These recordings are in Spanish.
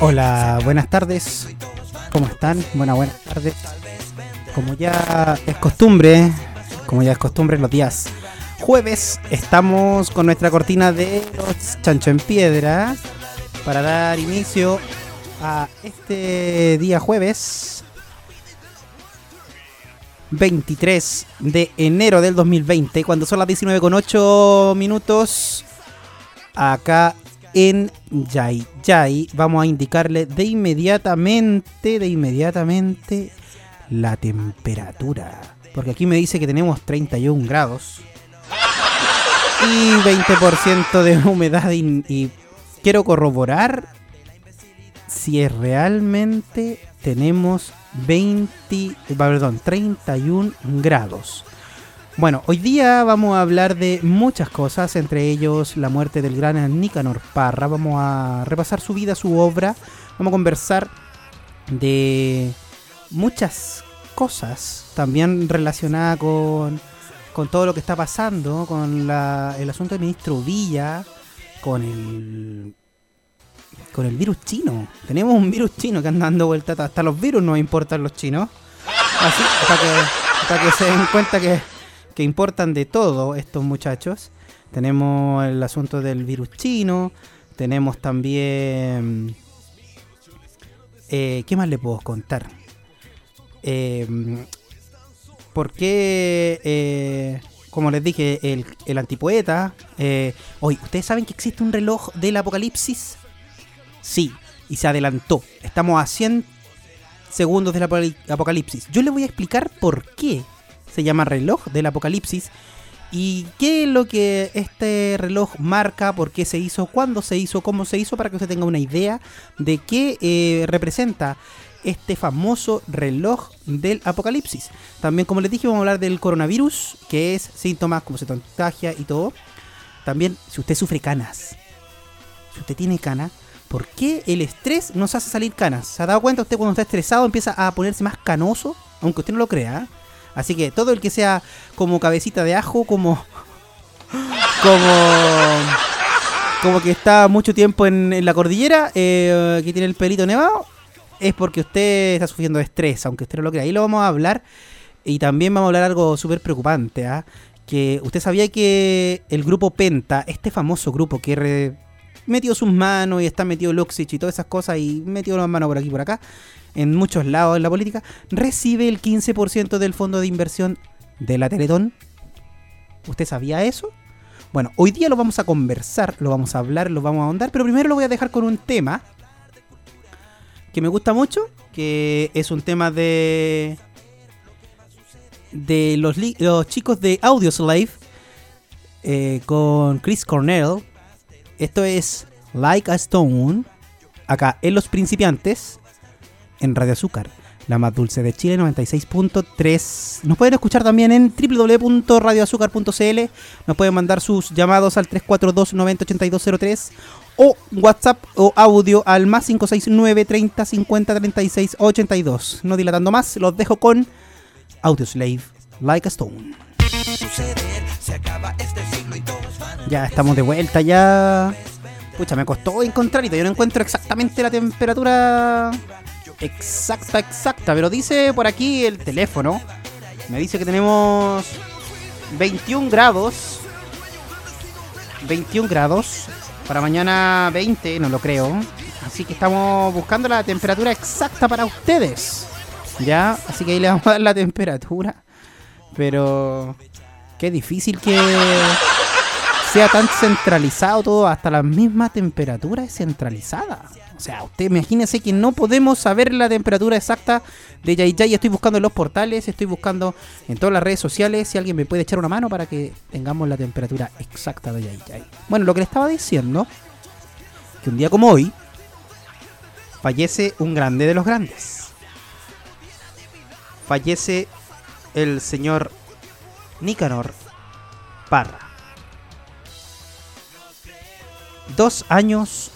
Hola, buenas tardes. ¿Cómo están? Buenas, buenas tardes. Como ya es costumbre, como ya es costumbre los días jueves, estamos con nuestra cortina de los Chancho en Piedra para dar inicio a este día jueves 23 de enero del 2020, cuando son las 19 con 8 minutos acá en Yay Yay. Vamos a indicarle de inmediatamente, de inmediatamente la temperatura. Porque aquí me dice que tenemos 31 grados y 20% de humedad y, y quiero corroborar si realmente tenemos 20, perdón, 31 grados. Bueno, hoy día vamos a hablar de muchas cosas, entre ellos la muerte del gran Nicanor Parra. Vamos a repasar su vida, su obra. Vamos a conversar de muchas cosas también relacionadas con, con todo lo que está pasando, con la, el asunto del ministro Villa, con el con el virus chino. Tenemos un virus chino que anda dando vueltas. Hasta los virus nos importan los chinos. Así, para que, para que se den cuenta que, que importan de todo estos muchachos. Tenemos el asunto del virus chino. Tenemos también... Eh, ¿Qué más le puedo contar? Eh, ¿Por qué, eh, como les dije, el, el antipoeta... Eh, hoy, ¿ustedes saben que existe un reloj del apocalipsis? Sí, y se adelantó. Estamos a 100 segundos del apocalip- apocalipsis. Yo les voy a explicar por qué se llama reloj del apocalipsis y qué es lo que este reloj marca, por qué se hizo, cuándo se hizo, cómo se hizo, para que usted tenga una idea de qué eh, representa este famoso reloj del apocalipsis. También, como les dije, vamos a hablar del coronavirus, que es síntomas, cómo se contagia y todo. También, si usted sufre canas, si usted tiene canas, ¿por qué el estrés nos hace salir canas? ¿Se ha dado cuenta usted cuando está estresado empieza a ponerse más canoso? Aunque usted no lo crea. ¿eh? Así que todo el que sea como cabecita de ajo, como. como. como que está mucho tiempo en, la cordillera, eh, que tiene el pelito nevado, es porque usted está sufriendo de estrés, aunque usted no lo crea. Ahí lo vamos a hablar. Y también vamos a hablar algo súper preocupante, ¿ah? Que usted sabía que el grupo Penta, este famoso grupo que re- metió sus manos y está metido Luxich y todas esas cosas y metió las manos por aquí y por acá, en muchos lados en la política, recibe el 15% del fondo de inversión de la Teletón. ¿Usted sabía eso? Bueno, hoy día lo vamos a conversar, lo vamos a hablar, lo vamos a ahondar, pero primero lo voy a dejar con un tema que me gusta mucho, que es un tema de de los, chicos de Audioslave eh, con Chris Cornell. Esto es Like a Stone, acá en Los Principiantes, en Radio Azúcar, la más dulce de Chile 96.3. Nos pueden escuchar también en www.radioazúcar.cl. Nos pueden mandar sus llamados al 342 908203 o WhatsApp o audio al más 569 30 50 36 82. No dilatando más, los dejo con Audioslave, Like a Stone. Ya estamos de vuelta, ya. Pucha, me costó encontrar y yo no encuentro exactamente la temperatura exacta, exacta, pero dice por aquí el teléfono. Me dice que tenemos 21 grados. 21 grados. Para mañana 20, no lo creo. Así que estamos buscando la temperatura exacta para ustedes. Ya, así que ahí le vamos a dar la temperatura. Pero qué difícil que sea tan centralizado todo, hasta la misma temperatura es centralizada. O sea, usted imagínese que no podemos saber la temperatura exacta de Yay Yay. Estoy buscando en los portales, estoy buscando en todas las redes sociales si alguien me puede echar una mano para que tengamos la temperatura exacta de Yay Yay. Bueno, lo que le estaba diciendo, que un día como hoy, fallece un grande de los grandes. Fallece el señor Nicanor Parra. Dos años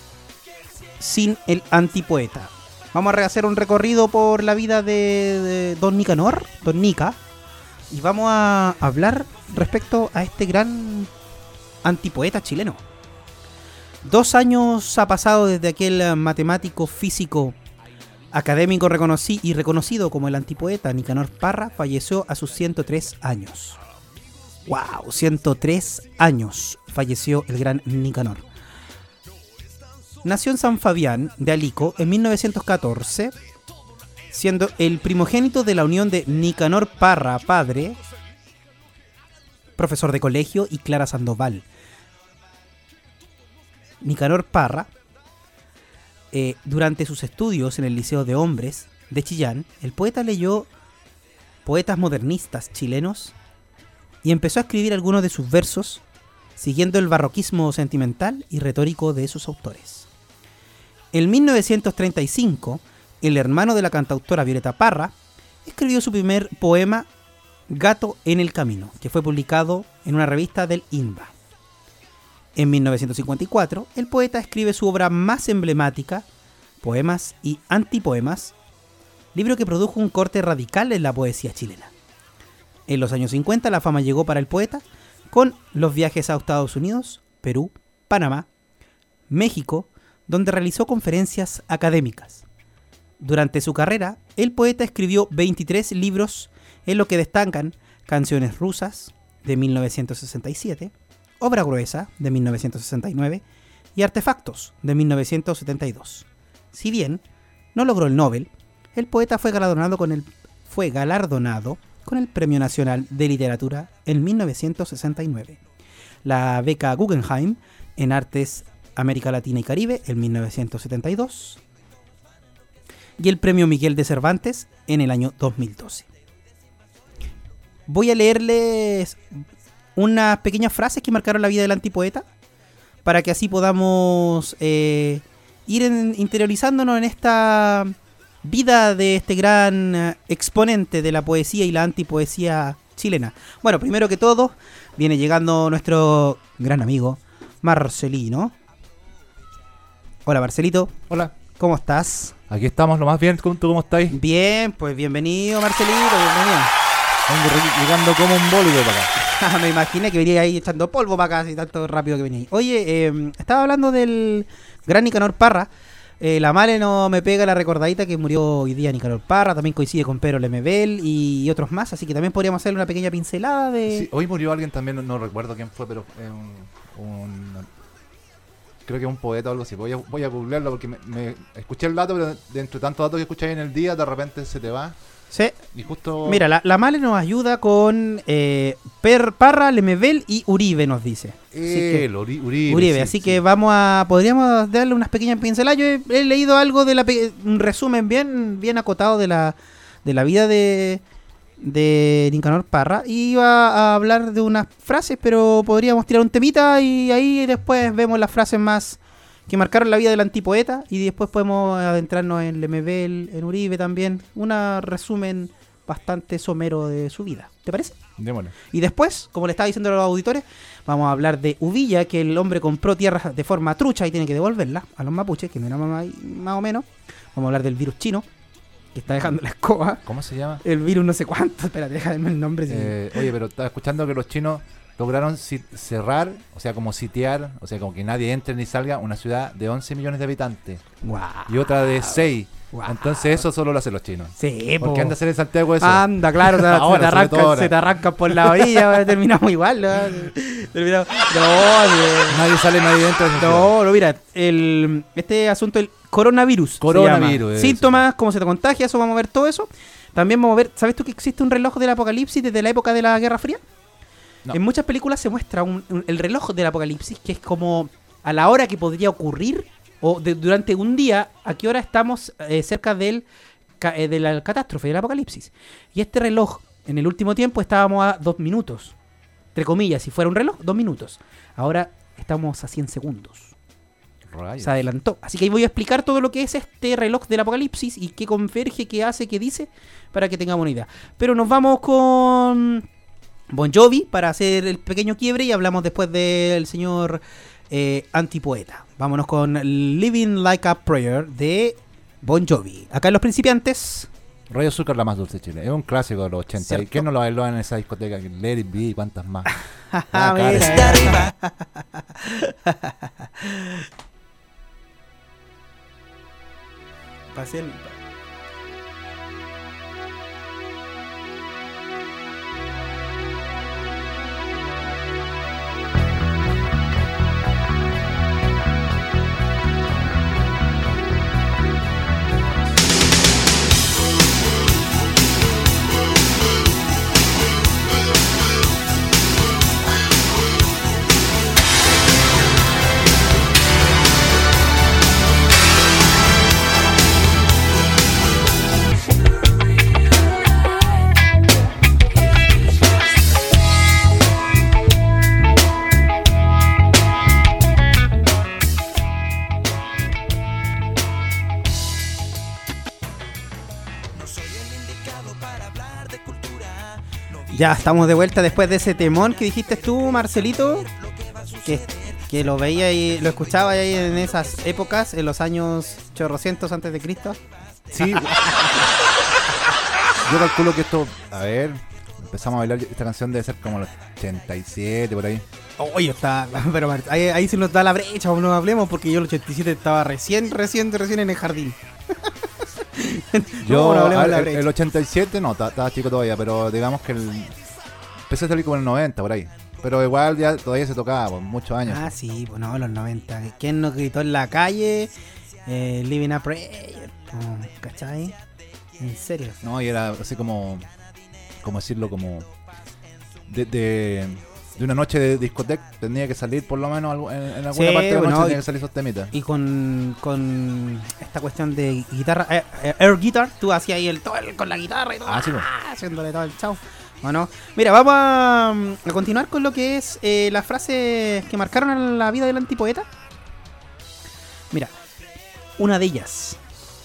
sin el antipoeta. Vamos a hacer un recorrido por la vida de, Don Nicanor, Don Nica, y vamos a hablar respecto a este gran antipoeta chileno. Dos años ha pasado desde aquel matemático físico académico reconocí y reconocido como el antipoeta Nicanor Parra falleció a sus 103 años. ¡Wow! 103 años falleció el gran Nicanor. Nació en San Fabián de Alico en 1914, siendo el primogénito de la unión de Nicanor Parra, padre, profesor de colegio, y Clara Sandoval. Nicanor Parra, eh, durante sus estudios en el Liceo de Hombres de Chillán, el poeta leyó poetas modernistas chilenos y empezó a escribir algunos de sus versos siguiendo el barroquismo sentimental y retórico de sus autores. En 1935, el hermano de la cantautora Violeta Parra escribió su primer poema Gato en el Camino, que fue publicado en una revista del INBA. En 1954, el poeta escribe su obra más emblemática, Poemas y Antipoemas, libro que produjo un corte radical en la poesía chilena. En los años 50 la fama llegó para el poeta con los viajes a Estados Unidos, Perú, Panamá, México, donde realizó conferencias académicas. Durante su carrera, el poeta escribió 23 libros en lo que destacan Canciones rusas de 1967, Obra gruesa de 1969 y Artefactos de 1972. Si bien no logró el Nobel, el poeta fue galardonado con el, fue galardonado con el Premio Nacional de Literatura en 1969, la beca Guggenheim en Artes América Latina y Caribe en 1972 y el Premio Miguel de Cervantes en el año 2012. Voy a leerles unas pequeñas frases que marcaron la vida del antipoeta para que así podamos eh, ir interiorizándonos en esta vida de este gran eh, exponente de la poesía y la antipoesía chilena. Bueno, primero que todo, viene llegando nuestro gran amigo Marcelino. Hola Marcelito. Hola. ¿Cómo estás? Aquí estamos, lo más bien. ¿Tú cómo estáis? Bien, pues bienvenido Marcelito, bienvenido. Vengo llegando como un bólido para acá. Me imaginé que venía ahí echando polvo para acá, así tanto rápido que venía. Oye, eh, estaba hablando del gran Nicanor Parra, eh, la Male no me pega la recordadita que murió hoy día Nicanor Parra, también coincide con Pedro Lemebel y otros más, así que también podríamos hacerle una pequeña pincelada de... Sí, hoy murió alguien también, no, recuerdo quién fue, pero un, creo que es un poeta o algo así. Voy a, voy a googlearlo porque me, escuché el dato, pero de entre tantos datos que escucháis en el día, de repente se te va. Sí. Mira, la, Male nos ayuda con eh, per, Parra, Lemebel y Uribe, nos dice. El, Uribe. Uribe, así que vamos a. Podríamos darle unas pequeñas pinceladas. Yo he, leído algo de la. Un resumen bien, bien acotado de la, de la vida de, de Nicanor Parra. Y iba a hablar de unas frases, pero podríamos tirar un temita y ahí después vemos las frases más que marcaron la vida del antipoeta y después podemos adentrarnos en Lemebel, en Uribe también. Un resumen bastante somero de su vida. ¿Te parece? Démosle. Y después, como le estaba diciendo a los auditores, vamos a hablar de Uvilla, que el hombre compró tierras de forma trucha y tiene que devolverla a los mapuches, que no era más, o menos. Vamos a hablar del virus chino, que está dejando la escoba. ¿Cómo se llama? El virus no sé cuánto. Espérate, déjame el nombre. Eh, oye, pero estaba escuchando que los chinos lograron cerrar, o sea, como sitiar, o sea, como que nadie entre ni salga, una ciudad de 11 millones de habitantes. Y otra de 6. Entonces eso solo lo hacen los chinos. Sí, Porque anda a hacer en Santiago eso. Anda, claro, se, te arranca, se, te arranca, por la orilla, terminamos igual. ¿no? terminamos, no, nadie sale, nadie entra. No, no, mira, el, este asunto del coronavirus. Coronavirus. Síntomas, cómo se te contagia, eso vamos a ver todo eso. También vamos a ver, ¿sabes tú que existe un reloj del apocalipsis desde la época de la Guerra Fría? En muchas películas se muestra el reloj del apocalipsis, que es como a la hora que podría ocurrir, o durante un día, a qué hora estamos eh, cerca del, eh, de la catástrofe, del apocalipsis. Y este reloj, en el último tiempo, estábamos a dos minutos. Entre comillas, si fuera un reloj, dos minutos. Ahora estamos a 100 segundos. Se adelantó. Así que ahí voy a explicar todo lo que es este reloj del apocalipsis y qué converge, qué hace, qué dice, para que tengamos una idea. Pero nos vamos con Bon Jovi para hacer el pequeño quiebre y hablamos después del señor eh, antipoeta. Vámonos con Living Like a Prayer de Bon Jovi. Acá en los principiantes. Rayo Azúcar la más dulce de Chile. Es un clásico de los 80. ¿Y quién no lo bailó en esa discoteca? Let It Be y cuántas más. Ah, el... Ya estamos de vuelta después de ese temón que dijiste tú, Marcelito. Que, que lo veía y lo escuchaba ahí en esas épocas, en los años chorrocientos antes de Cristo. Sí. Yo calculo que esto, a ver, empezamos a bailar esta canción debe ser como los 87 por ahí. Oye, está, pero ahí, ahí se nos da la brecha, no hablemos, porque yo el 87 estaba recién, recién, recién en el jardín. Yo, el, 87 no, estaba chico todavía, pero digamos que el. Empecé a salir como en el 90, por ahí. Pero igual ya todavía se tocaba, por muchos años. Ah, sí, pues no, los 90. ¿Quién nos gritó en la calle? Eh, Living a Prayer, ¿cachai? En serio. No, y era así como. ¿Cómo decirlo? Como. de de una noche de discoteca tenía que salir por lo menos en, alguna parte de la noche tenía que salir esos temitas. Y con, con esta cuestión de guitarra, eh, eh, air guitar, tú hacías ahí el todo con la guitarra y todo, ah, pues. ah, haciéndole todo el chau. Bueno, mira, vamos a, continuar con lo que es eh, las frases que marcaron la vida del antipoeta. Mira, una de ellas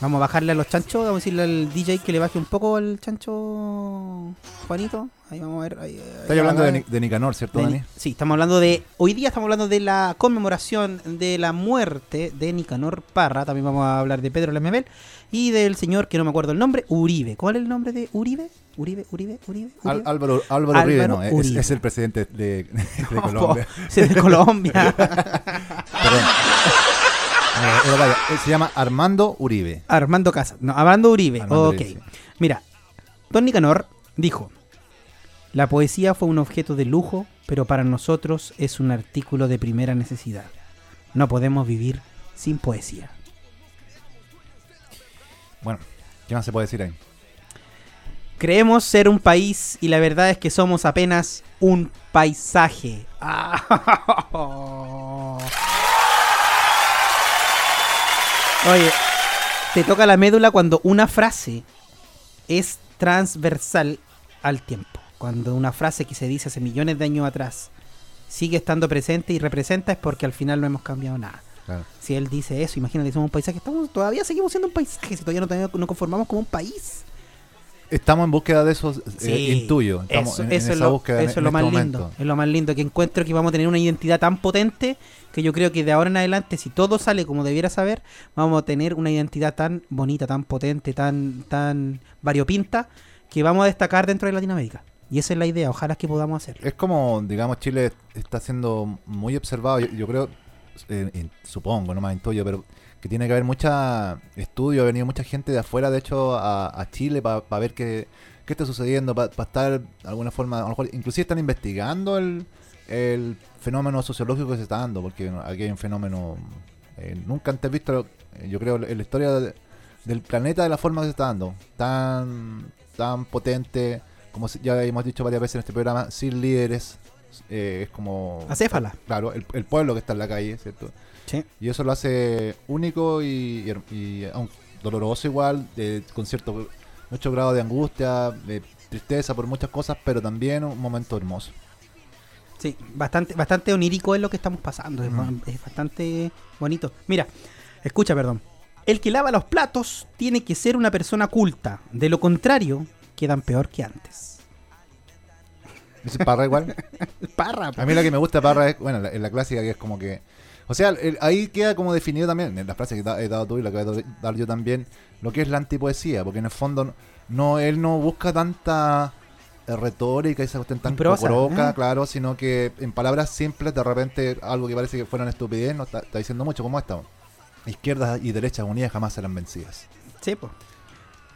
Vamos a bajarle a los chanchos, vamos a decirle al DJ que le baje un poco el chancho Juanito. Ahí vamos a ver. Estás hablando de, Nicanor, ¿cierto, Dani? Sí, estamos hablando de. Hoy día estamos hablando de la conmemoración de la muerte de Nicanor Parra. También vamos a hablar de Pedro Lemebel y del señor que no me acuerdo el nombre, Uribe. ¿Cuál es el nombre de Uribe? Uribe, Uribe, Uribe. Álvaro, Álvaro, Uribe, no, Es, el presidente de, de Colombia. Es de Colombia. Perdón. Eh, se llama Armando Uribe. Armando Casa. No, Armando Uribe. ok. Mira, Don Nicanor dijo: La poesía fue un objeto de lujo, pero para nosotros es un artículo de primera necesidad. No podemos vivir sin poesía. Bueno, ¿qué más se puede decir ahí? Creemos ser un país y la verdad es que somos apenas un paisaje. Oye, te toca la médula cuando una frase es transversal al tiempo. Cuando una frase que se dice hace millones de años atrás sigue estando presente y representa es porque al final no hemos cambiado nada. Si él dice eso, imagínate, somos un paisaje, estamos, todavía seguimos siendo un paisaje, si todavía no, no conformamos como un país. Estamos en búsqueda de esos eh, intuyo. eso, es lo, eso es lo más lindo. Es lo más lindo que encuentro que vamos a tener una identidad tan potente que yo creo que de ahora en adelante, si todo sale como debiera saber, vamos a tener una identidad tan bonita, tan potente, tan, tan variopinta, que vamos a destacar dentro de Latinoamérica. Y esa es la idea, ojalá que podamos hacer. Es como, digamos, Chile está siendo muy observado, yo, creo, eh, supongo, no más intuyo, pero que tiene que haber mucha estudio, ha venido mucha gente de afuera, de hecho, a, Chile para ver qué, qué, está sucediendo, para estar de alguna forma, a lo mejor inclusive están investigando el, fenómeno sociológico que se está dando, porque aquí hay un fenómeno eh, nunca antes visto, eh, yo creo, en la historia del planeta de la forma que se está dando, tan, tan potente, como ya hemos dicho varias veces en este programa, sin líderes, eh, es como... Acéfala. Claro, el, el pueblo que está en la calle, ¿cierto? Y eso lo hace único y, doloroso igual, con cierto mucho grado de angustia, de tristeza por muchas cosas, pero también un momento hermoso. Sí, bastante, bastante onírico es lo que estamos pasando, es, bastante bonito. Mira, escucha, perdón. El que lava los platos tiene que ser una persona culta, de lo contrario, quedan peor que antes. ¿Es Parra igual? Parra. A mí lo que me gusta Parra es, bueno, la, la clásica que es como que O sea, ahí queda como definido también, en la frase que he dado tú y la que voy a dar yo también, lo que es la antipoesía, porque en el fondo no él no busca tanta eh, retórica y se cuestión tan provoca, ¿eh? claro, sino que en palabras simples, de repente algo que parece que fuera una estupidez, no está, diciendo mucho como esta. Izquierdas y derechas unidas jamás serán vencidas. Sí, pues.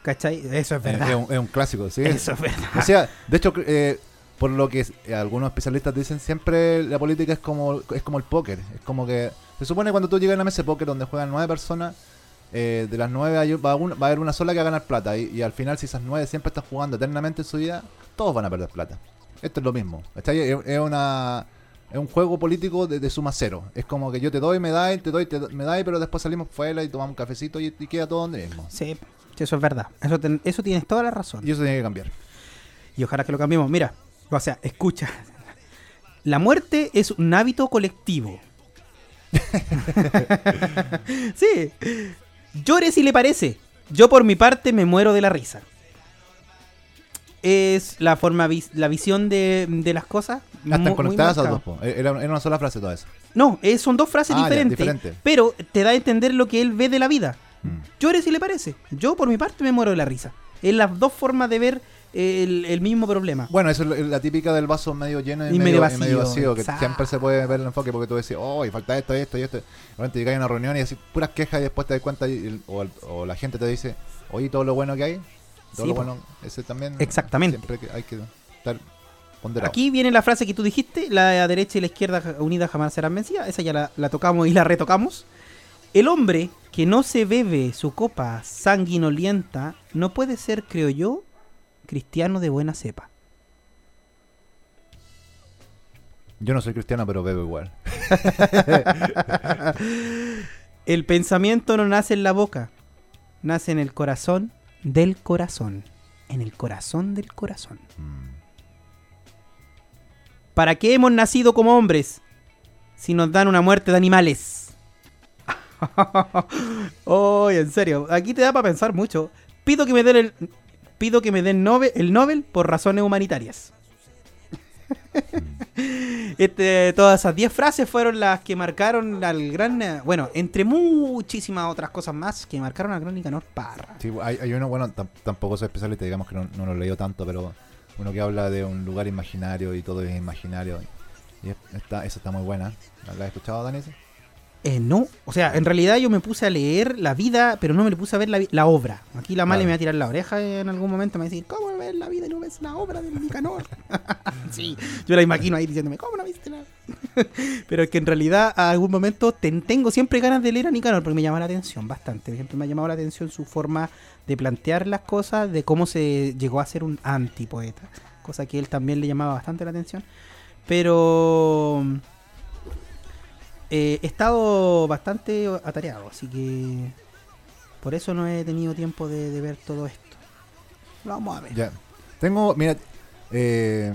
¿Cachai? Eso es verdad. Es, un, clásico, sí. Eso es verdad. O sea, de hecho, eh, por lo que algunos especialistas dicen, siempre la política es como, es como el póker. Es como que se supone cuando tú llegas a una mesa de póker donde juegan nueve personas, de las nueve va, a haber una sola que va a ganar plata. Y, al final, si esas nueve siempre están jugando eternamente en su vida, todos van a perder plata. Esto es lo mismo. Es, una es un juego político de, suma cero. Es como que yo te doy, me dais, te doy, te, me dais, pero después salimos fuera y tomamos un cafecito y, queda todo donde mismo. Sí, eso es verdad. Eso, eso tienes toda la razón. Y eso tiene que cambiar. Y ojalá que lo cambiemos. Mira, o sea, escucha. La muerte es un hábito colectivo. sí. Llore si le parece. Yo por mi parte me muero de la risa es la forma, la visión de, las cosas. Están conectadas a dos, era, una sola frase toda eso. No, son dos frases ah, diferentes, Pero te da a entender lo que él ve de la vida. Mm. Llore si le parece. Yo, por mi parte, me muero de la risa. Es las dos formas de ver el, mismo problema. Bueno, eso es la típica del vaso medio lleno y, medio, vacío, que siempre se puede ver el enfoque porque tú decís, oh, y falta esto, esto y esto. Realmente llegas a una reunión y decís puras quejas y después te das cuenta o, o, la gente te dice, oye, todo lo bueno que hay, todo bueno, ese también. Exactamente. Siempre hay que estar ponderado. Aquí viene la frase que tú dijiste: la derecha y la izquierda unida jamás serán vencidas. Esa ya la, tocamos y la retocamos. El hombre que no se bebe su copa sanguinolienta no puede ser, creo yo, cristiano de buena cepa. Yo no soy cristiano, pero bebo igual. el pensamiento no nace en la boca, nace en el corazón del corazón. En el corazón del corazón. ¿Para qué hemos nacido como hombres si nos dan una muerte de animales? oh, en serio, aquí te da para pensar mucho. Pido que me den el pido que me den el Nobel por razones humanitarias. Este, todas esas 10 frases fueron las que marcaron al gran. Bueno, entre muchísimas otras cosas más que marcaron a Crónica Nicanor Parra. Sí, hay, uno, bueno, tampoco soy especialista, digamos que no, lo he leído tanto, pero uno que habla de un lugar imaginario y todo es imaginario. Y esa está muy buena. ¿La has escuchado, Danise? Eh, no, o sea, en realidad yo me puse a leer la vida, pero no me le puse a ver la, obra. Aquí la Male me va a tirar la oreja en algún momento, me va a decir, ¿cómo ves la vida y no ves la obra de Nicanor? sí, yo la imagino ahí diciéndome, ¿cómo no viste la...? pero es que en realidad a algún momento tengo siempre ganas de leer a Nicanor porque me llama la atención bastante. Por ejemplo, me ha llamado la atención su forma de plantear las cosas, de cómo se llegó a ser un antipoeta, cosa que él también le llamaba bastante la atención. Pero eh, he estado bastante atareado, así que por eso no he tenido tiempo de, ver todo esto. vamos a ver. Ya. Tengo, mira, eh,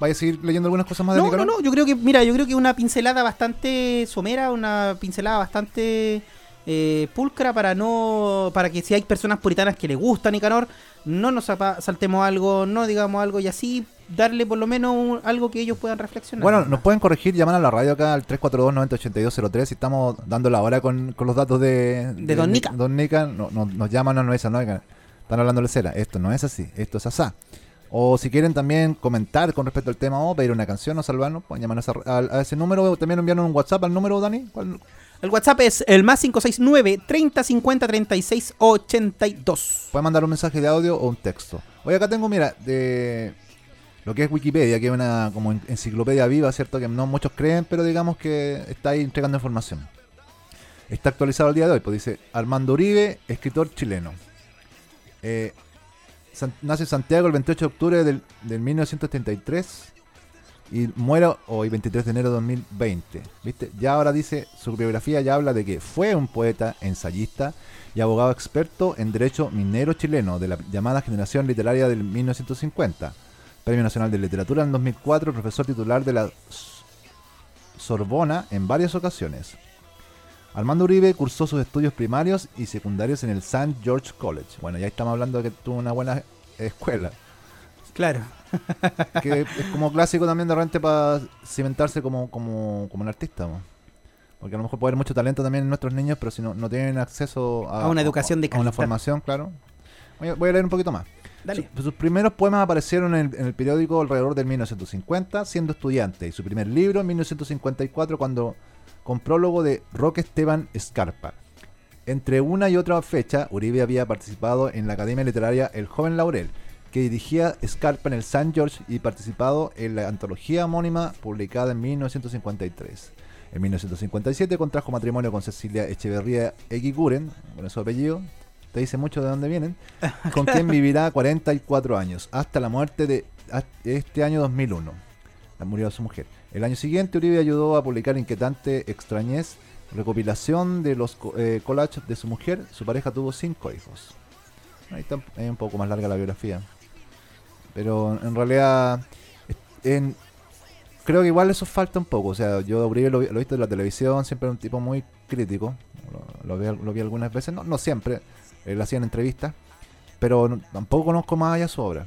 ¿Vaya a seguir leyendo algunas cosas más de No, no, no, yo creo que, mira, yo creo que una pincelada bastante somera, una pincelada bastante eh, pulcra para no para que si hay personas puritanas que le gustan Nicanor, no nos saltemos algo, no digamos algo y así darle por lo menos algo que ellos puedan reflexionar. Bueno, nos pueden corregir, llaman a la radio acá al 342-908203 y estamos dando la hora con, los datos de, de, Don Nica. Don Nica no, nos llaman, no, no es no, están hablando de cera, esto no es así, esto es asá. O si quieren también comentar con respecto al tema o pedir una canción o salvarnos, pueden llamarnos a, ese número. También enviarnos un WhatsApp al número, Dani. El WhatsApp es el más 569 30 50 36 82. Pueden mandar un mensaje de audio o un texto. Hoy acá tengo, mira, de lo que es Wikipedia, que es una como enciclopedia viva, ¿cierto? Que no muchos creen, pero digamos que está ahí entregando información. Está actualizado el día de hoy, pues dice Armando Uribe, escritor chileno. Eh, nace en Santiago el 28 de octubre del, 1933 y muere hoy 23 de enero de 2020. ¿Viste? Ya ahora dice, su biografía ya habla de que fue un poeta, ensayista y abogado experto en derecho minero chileno de la llamada generación literaria del 1950. Premio Nacional de Literatura en 2004, profesor titular de la Sorbona en varias ocasiones. Armando Uribe cursó sus estudios primarios y secundarios en el St. George College. Bueno, ya estamos hablando de que tuvo una buena escuela. Claro. que es como clásico también de repente para cimentarse como, como, como un artista. Porque a lo mejor puede haber mucho talento también en nuestros niños, pero si no, no tienen acceso a, una educación de calidad. A una formación, claro. Voy a, leer un poquito más. Dale. sus primeros poemas aparecieron en el, periódico alrededor del 1950, siendo estudiante, y su primer libro en 1954, cuando con prólogo de Roque Esteban Escarpa. Entre una y otra fecha, Uribe había participado en la Academia Literaria El Joven Laurel, que dirigía Scarpa en el St. George y participado en la antología homónima publicada en 1953. En 1957 contrajo matrimonio con Cecilia Echeverría Eguiguren, con su apellido, te dice mucho de dónde vienen, con quien vivirá 44 años, hasta la muerte de este año 2001. Murió su mujer. El año siguiente Uribe ayudó a publicar Inquietante Extrañez, recopilación de los eh, collages de su mujer. Su pareja tuvo cinco hijos. Ahí está un poco más larga la biografía. Pero en realidad, en, creo que igual eso falta un poco. O sea, yo Uribe lo, he visto en la televisión, siempre un tipo muy crítico. Lo, vi, algunas veces, no, no siempre. Él hacía entrevistas. Pero tampoco conozco más allá su obra.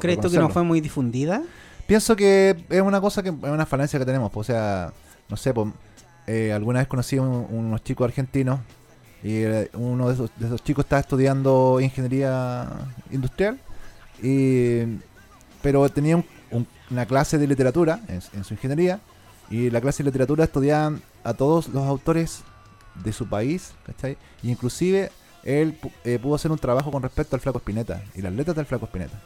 ¿Crees tú que no fue muy difundida? Pienso que es una cosa que es una falencia que tenemos. o sea, no sé, pues, alguna vez conocí a unos chicos argentinos y eh, uno de esos, de esos chicos estaba estudiando ingeniería industrial. Y, pero tenía un, una clase de literatura en, su ingeniería y la clase de literatura estudiaban a todos los autores de su país, ¿cachai? Y inclusive él eh, pudo hacer un trabajo con respecto al Flaco Espineta y las letras del Flaco Espineta.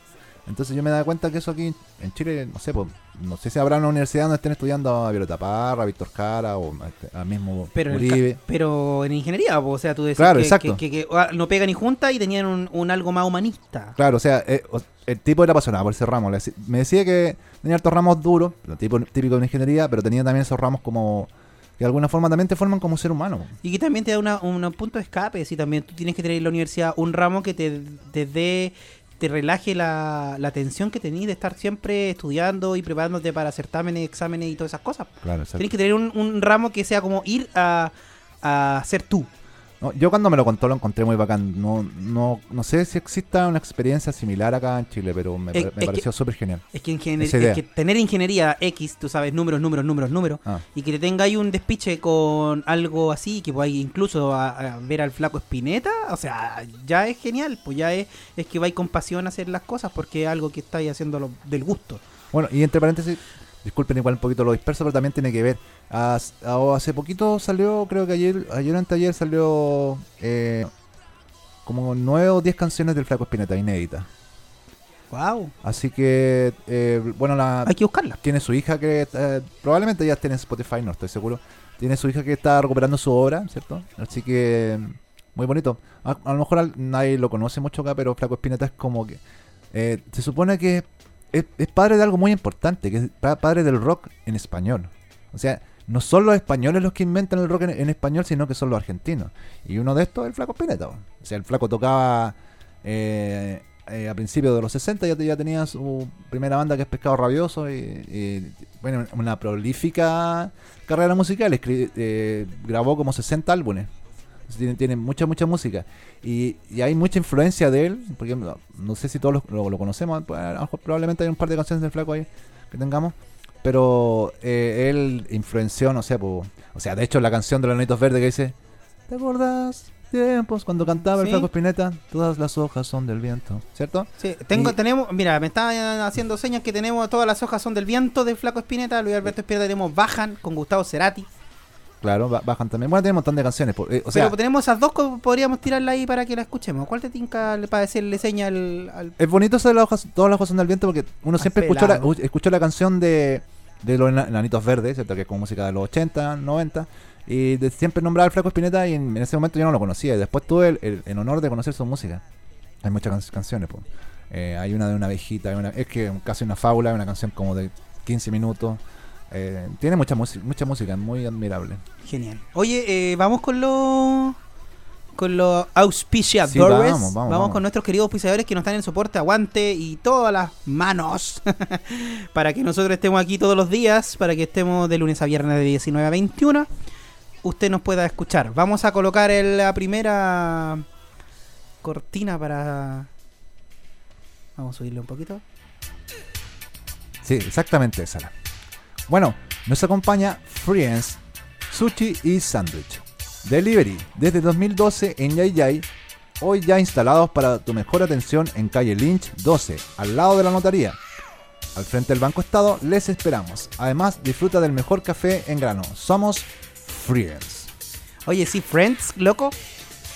Entonces yo me daba cuenta que eso aquí en Chile, no sé, pues, no sé si habrá una universidad donde estén estudiando a Violeta Parra, a Víctor Cara o a, mismo pero Uribe. En pero en ingeniería, o sea, tú decías que, ah, no pegan ni junta y tenían un, algo más humanista. Claro, o sea, eh, el tipo era apasionado por ese ramo. Me decía que tenía estos ramos duros, lo tipo, típico de ingeniería, pero tenía también esos ramos como que de alguna forma también te forman como ser humano. Y que también te da una, un punto de escape, si también tú tienes que tener en la universidad un ramo que te, te dé te relaje la, la tensión que tenés de estar siempre estudiando y preparándote para certámenes, exámenes y todas esas cosas. Claro, Tienes que tener un, un, ramo que sea como ir a, a ser tú yo cuando me lo contó lo encontré muy bacán. No, no, no sé si exista una experiencia similar acá en Chile, pero me, pareció súper genial. Es que, que, tener ingeniería X, tú sabes, números, números, números, números, ah. y que te tenga ahí un despiche con algo así, que podáis incluso a, ver al flaco Espineta, o sea, ya es genial, pues ya es, es que vais con pasión a hacer las cosas porque es algo que estáis haciendo del gusto. Bueno, y entre paréntesis, disculpen igual un poquito lo disperso, pero también tiene que ver. hace poquito salió, creo que ayer, ayer o ayer salió eh, como nueve o diez canciones del Flaco Espineta, inéditas. Wow. Así que, eh, bueno, la, hay que buscarla. Tiene su hija que eh, probablemente ya tiene Spotify, no estoy seguro. Tiene su hija que está recuperando su obra, ¿cierto? Así que, muy bonito. A, lo mejor nadie lo conoce mucho acá, pero Flaco Espineta es como que. se supone que es, padre de algo muy importante, que es padre del rock en español. O sea, no son los españoles los que inventan el rock en, español, sino que son los argentinos. Y uno de estos es el Flaco Spinetta. O sea, el Flaco tocaba eh, eh, a principios de los 60, ya, tenía su primera banda que es Pescado Rabioso. Y, bueno, una prolífica carrera musical. Eh, grabó como 60 álbumes. Tiene, mucha, mucha música. Y, hay mucha influencia de él, porque no, sé si todos lo, conocemos, pues, probablemente hay un par de canciones del flaco ahí que tengamos, pero eh, él influenció, no sé, o sea, de hecho la canción de los Nanitos Verdes que dice, ¿te acuerdas? Tiempos, cuando cantaba el flaco Spinetta, todas las hojas son del viento, ¿cierto? Sí, tengo, tenemos, mira, me está haciendo señas que tenemos todas las hojas son del viento de Flaco Spinetta, Luis Alberto Espineta tenemos Bajan con Gustavo Cerati. Claro, bajan también. Bueno, tenemos un montón de canciones. Eh, o sea, Pero tenemos esas dos, podríamos tirarla ahí para que la escuchemos. ¿Cuál te tinca para decirle seña al, Es bonito eso de las hojas, todas las hojas son del viento porque uno siempre escuchó la, escuchó la canción de, de los enanitos verdes, ¿cierto? Que es como música de los 80, 90. Y siempre nombraba al Flaco Espineta y en, ese momento yo no lo conocía. Y después tuve el, honor de conocer su música. Hay muchas canciones, pues. hay una de una abejita, es que casi una fábula, una canción como de 15 minutos. Eh, tiene mucha, mucha música, muy admirable. Genial. Oye, eh, vamos con los con los auspiciadores. vamos, con nuestros queridos auspiciadores que nos están en soporte, aguante y todas las manos para que nosotros estemos aquí todos los días, para que estemos de lunes a viernes de 19 a 21. Usted nos pueda escuchar. Vamos a colocar la primera cortina para. Vamos a subirle un poquito. Sí, exactamente esa. Bueno, nos acompaña Friends sushi y sándwich. Delivery, desde 2012 en Yay Yay, hoy ya instalados para tu mejor atención en calle Lynch 12, al lado de la notaría. Al frente del Banco Estado les esperamos. Además, disfruta del mejor café en grano. Somos Friends. Oye, sí, Friends, loco.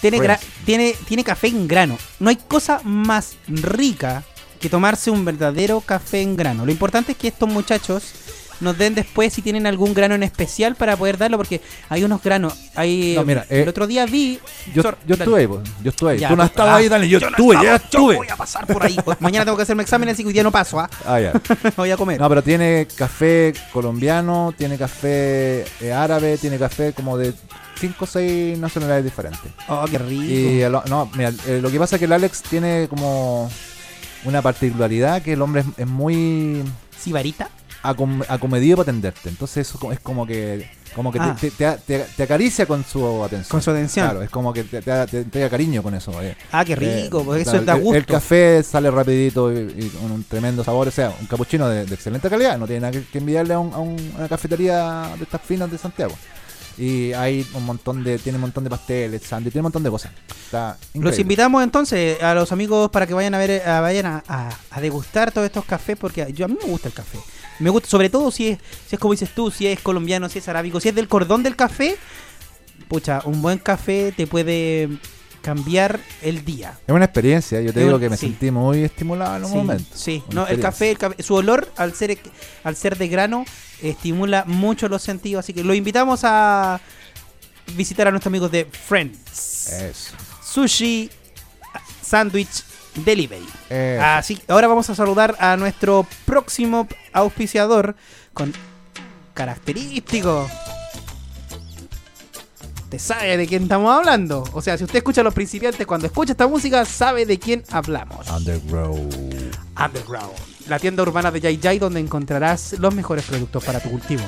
Tiene, tiene, tiene café en grano. No hay cosa más rica que tomarse un verdadero café en grano. Lo importante es que estos muchachos nos den después si tienen algún grano en especial para poder darlo, porque hay unos granos. Hay, el eh, otro día vi. Yo, yo estuve ahí, yo estuve ahí. Tú no estabas ahí, dale, yo, estuve, ya estuve. voy a pasar por ahí. Mañana tengo que hacerme examen, así que hoy día no paso, ¿ah? ah ya. voy a comer. No, pero tiene café colombiano, tiene café eh, árabe, tiene café como de 5 o 6 nacionalidades diferentes. Oh, qué rico. Y no, mira, eh, lo que pasa es que el Alex tiene como una particularidad que el hombre es, muy... ¿Sibarita? Acomedido para atenderte. Entonces eso es como que como que te, ah. acaricia con su atención. Con su atención. Claro, es como que te, da cariño con eso. Eh. Ah, qué rico, pues eso da gusto. El, café sale rapidito y, con un tremendo sabor. O sea, un capuchino de, excelente calidad. No tiene nada que, enviarle a, una cafetería de estas finas de Santiago. Y hay un montón de, tiene un montón de pasteles, sándwiches, tiene un montón de cosas. Los invitamos entonces a los amigos para que vayan a ver, vayan a, a, degustar todos estos cafés, porque yo a mí me gusta el café. Me gusta, sobre todo si es, si es como dices tú, si es colombiano, si es arábico, si es del cordón del café. Pucha, un buen café te puede cambiar el día. Es una experiencia, yo te digo que me sentí muy estimulado en un momento. Sí, no, el café, su olor al ser al ser de grano estimula mucho los sentidos, así que lo invitamos a visitar a nuestros amigos de Friends. Eso. Sushi Sandwich Delivery. Así ahora vamos a saludar a nuestro próximo auspiciador con característico. Usted sabe de quién estamos hablando. O sea, si usted escucha a los principiantes cuando escucha esta música, sabe de quién hablamos. Underground. Underground. La tienda urbana de Jai Jai donde encontrarás los mejores productos para tu cultivo.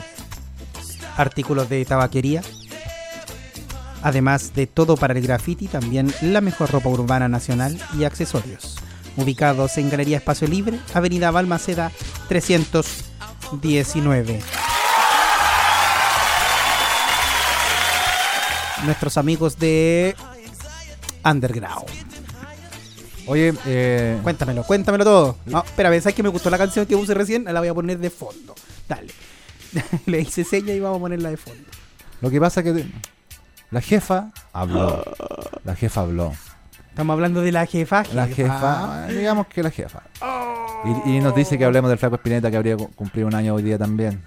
Artículos de tabaquería, Además de todo para el graffiti, también la mejor ropa urbana nacional y accesorios. Ubicados en Galería Espacio Libre, Avenida Balmaceda 319. Nuestros amigos de Underground. Oye, eh... cuéntamelo, cuéntamelo todo. No, espera, ¿sabes que me gustó la canción que puse recién? La voy a poner de fondo. Dale. Le hice seña y vamos a ponerla de fondo. Lo que pasa que la jefa habló. La jefa habló. Estamos hablando de la jefa. La jefa, digamos que la jefa. Y, nos dice que hablemos del flaco Espineta que habría cumplido un año hoy día también.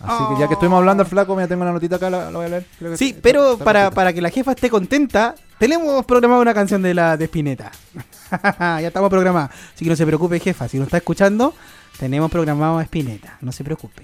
Así que ya que estuvimos hablando del flaco, me tengo una notita acá, lo voy a leer. sí, pero para, para, que la jefa esté contenta, tenemos programado una canción de la de Spinetta. ya estamos programados. Así que no se preocupe, jefa. Si nos está escuchando, tenemos programado a Spinetta. No se preocupe.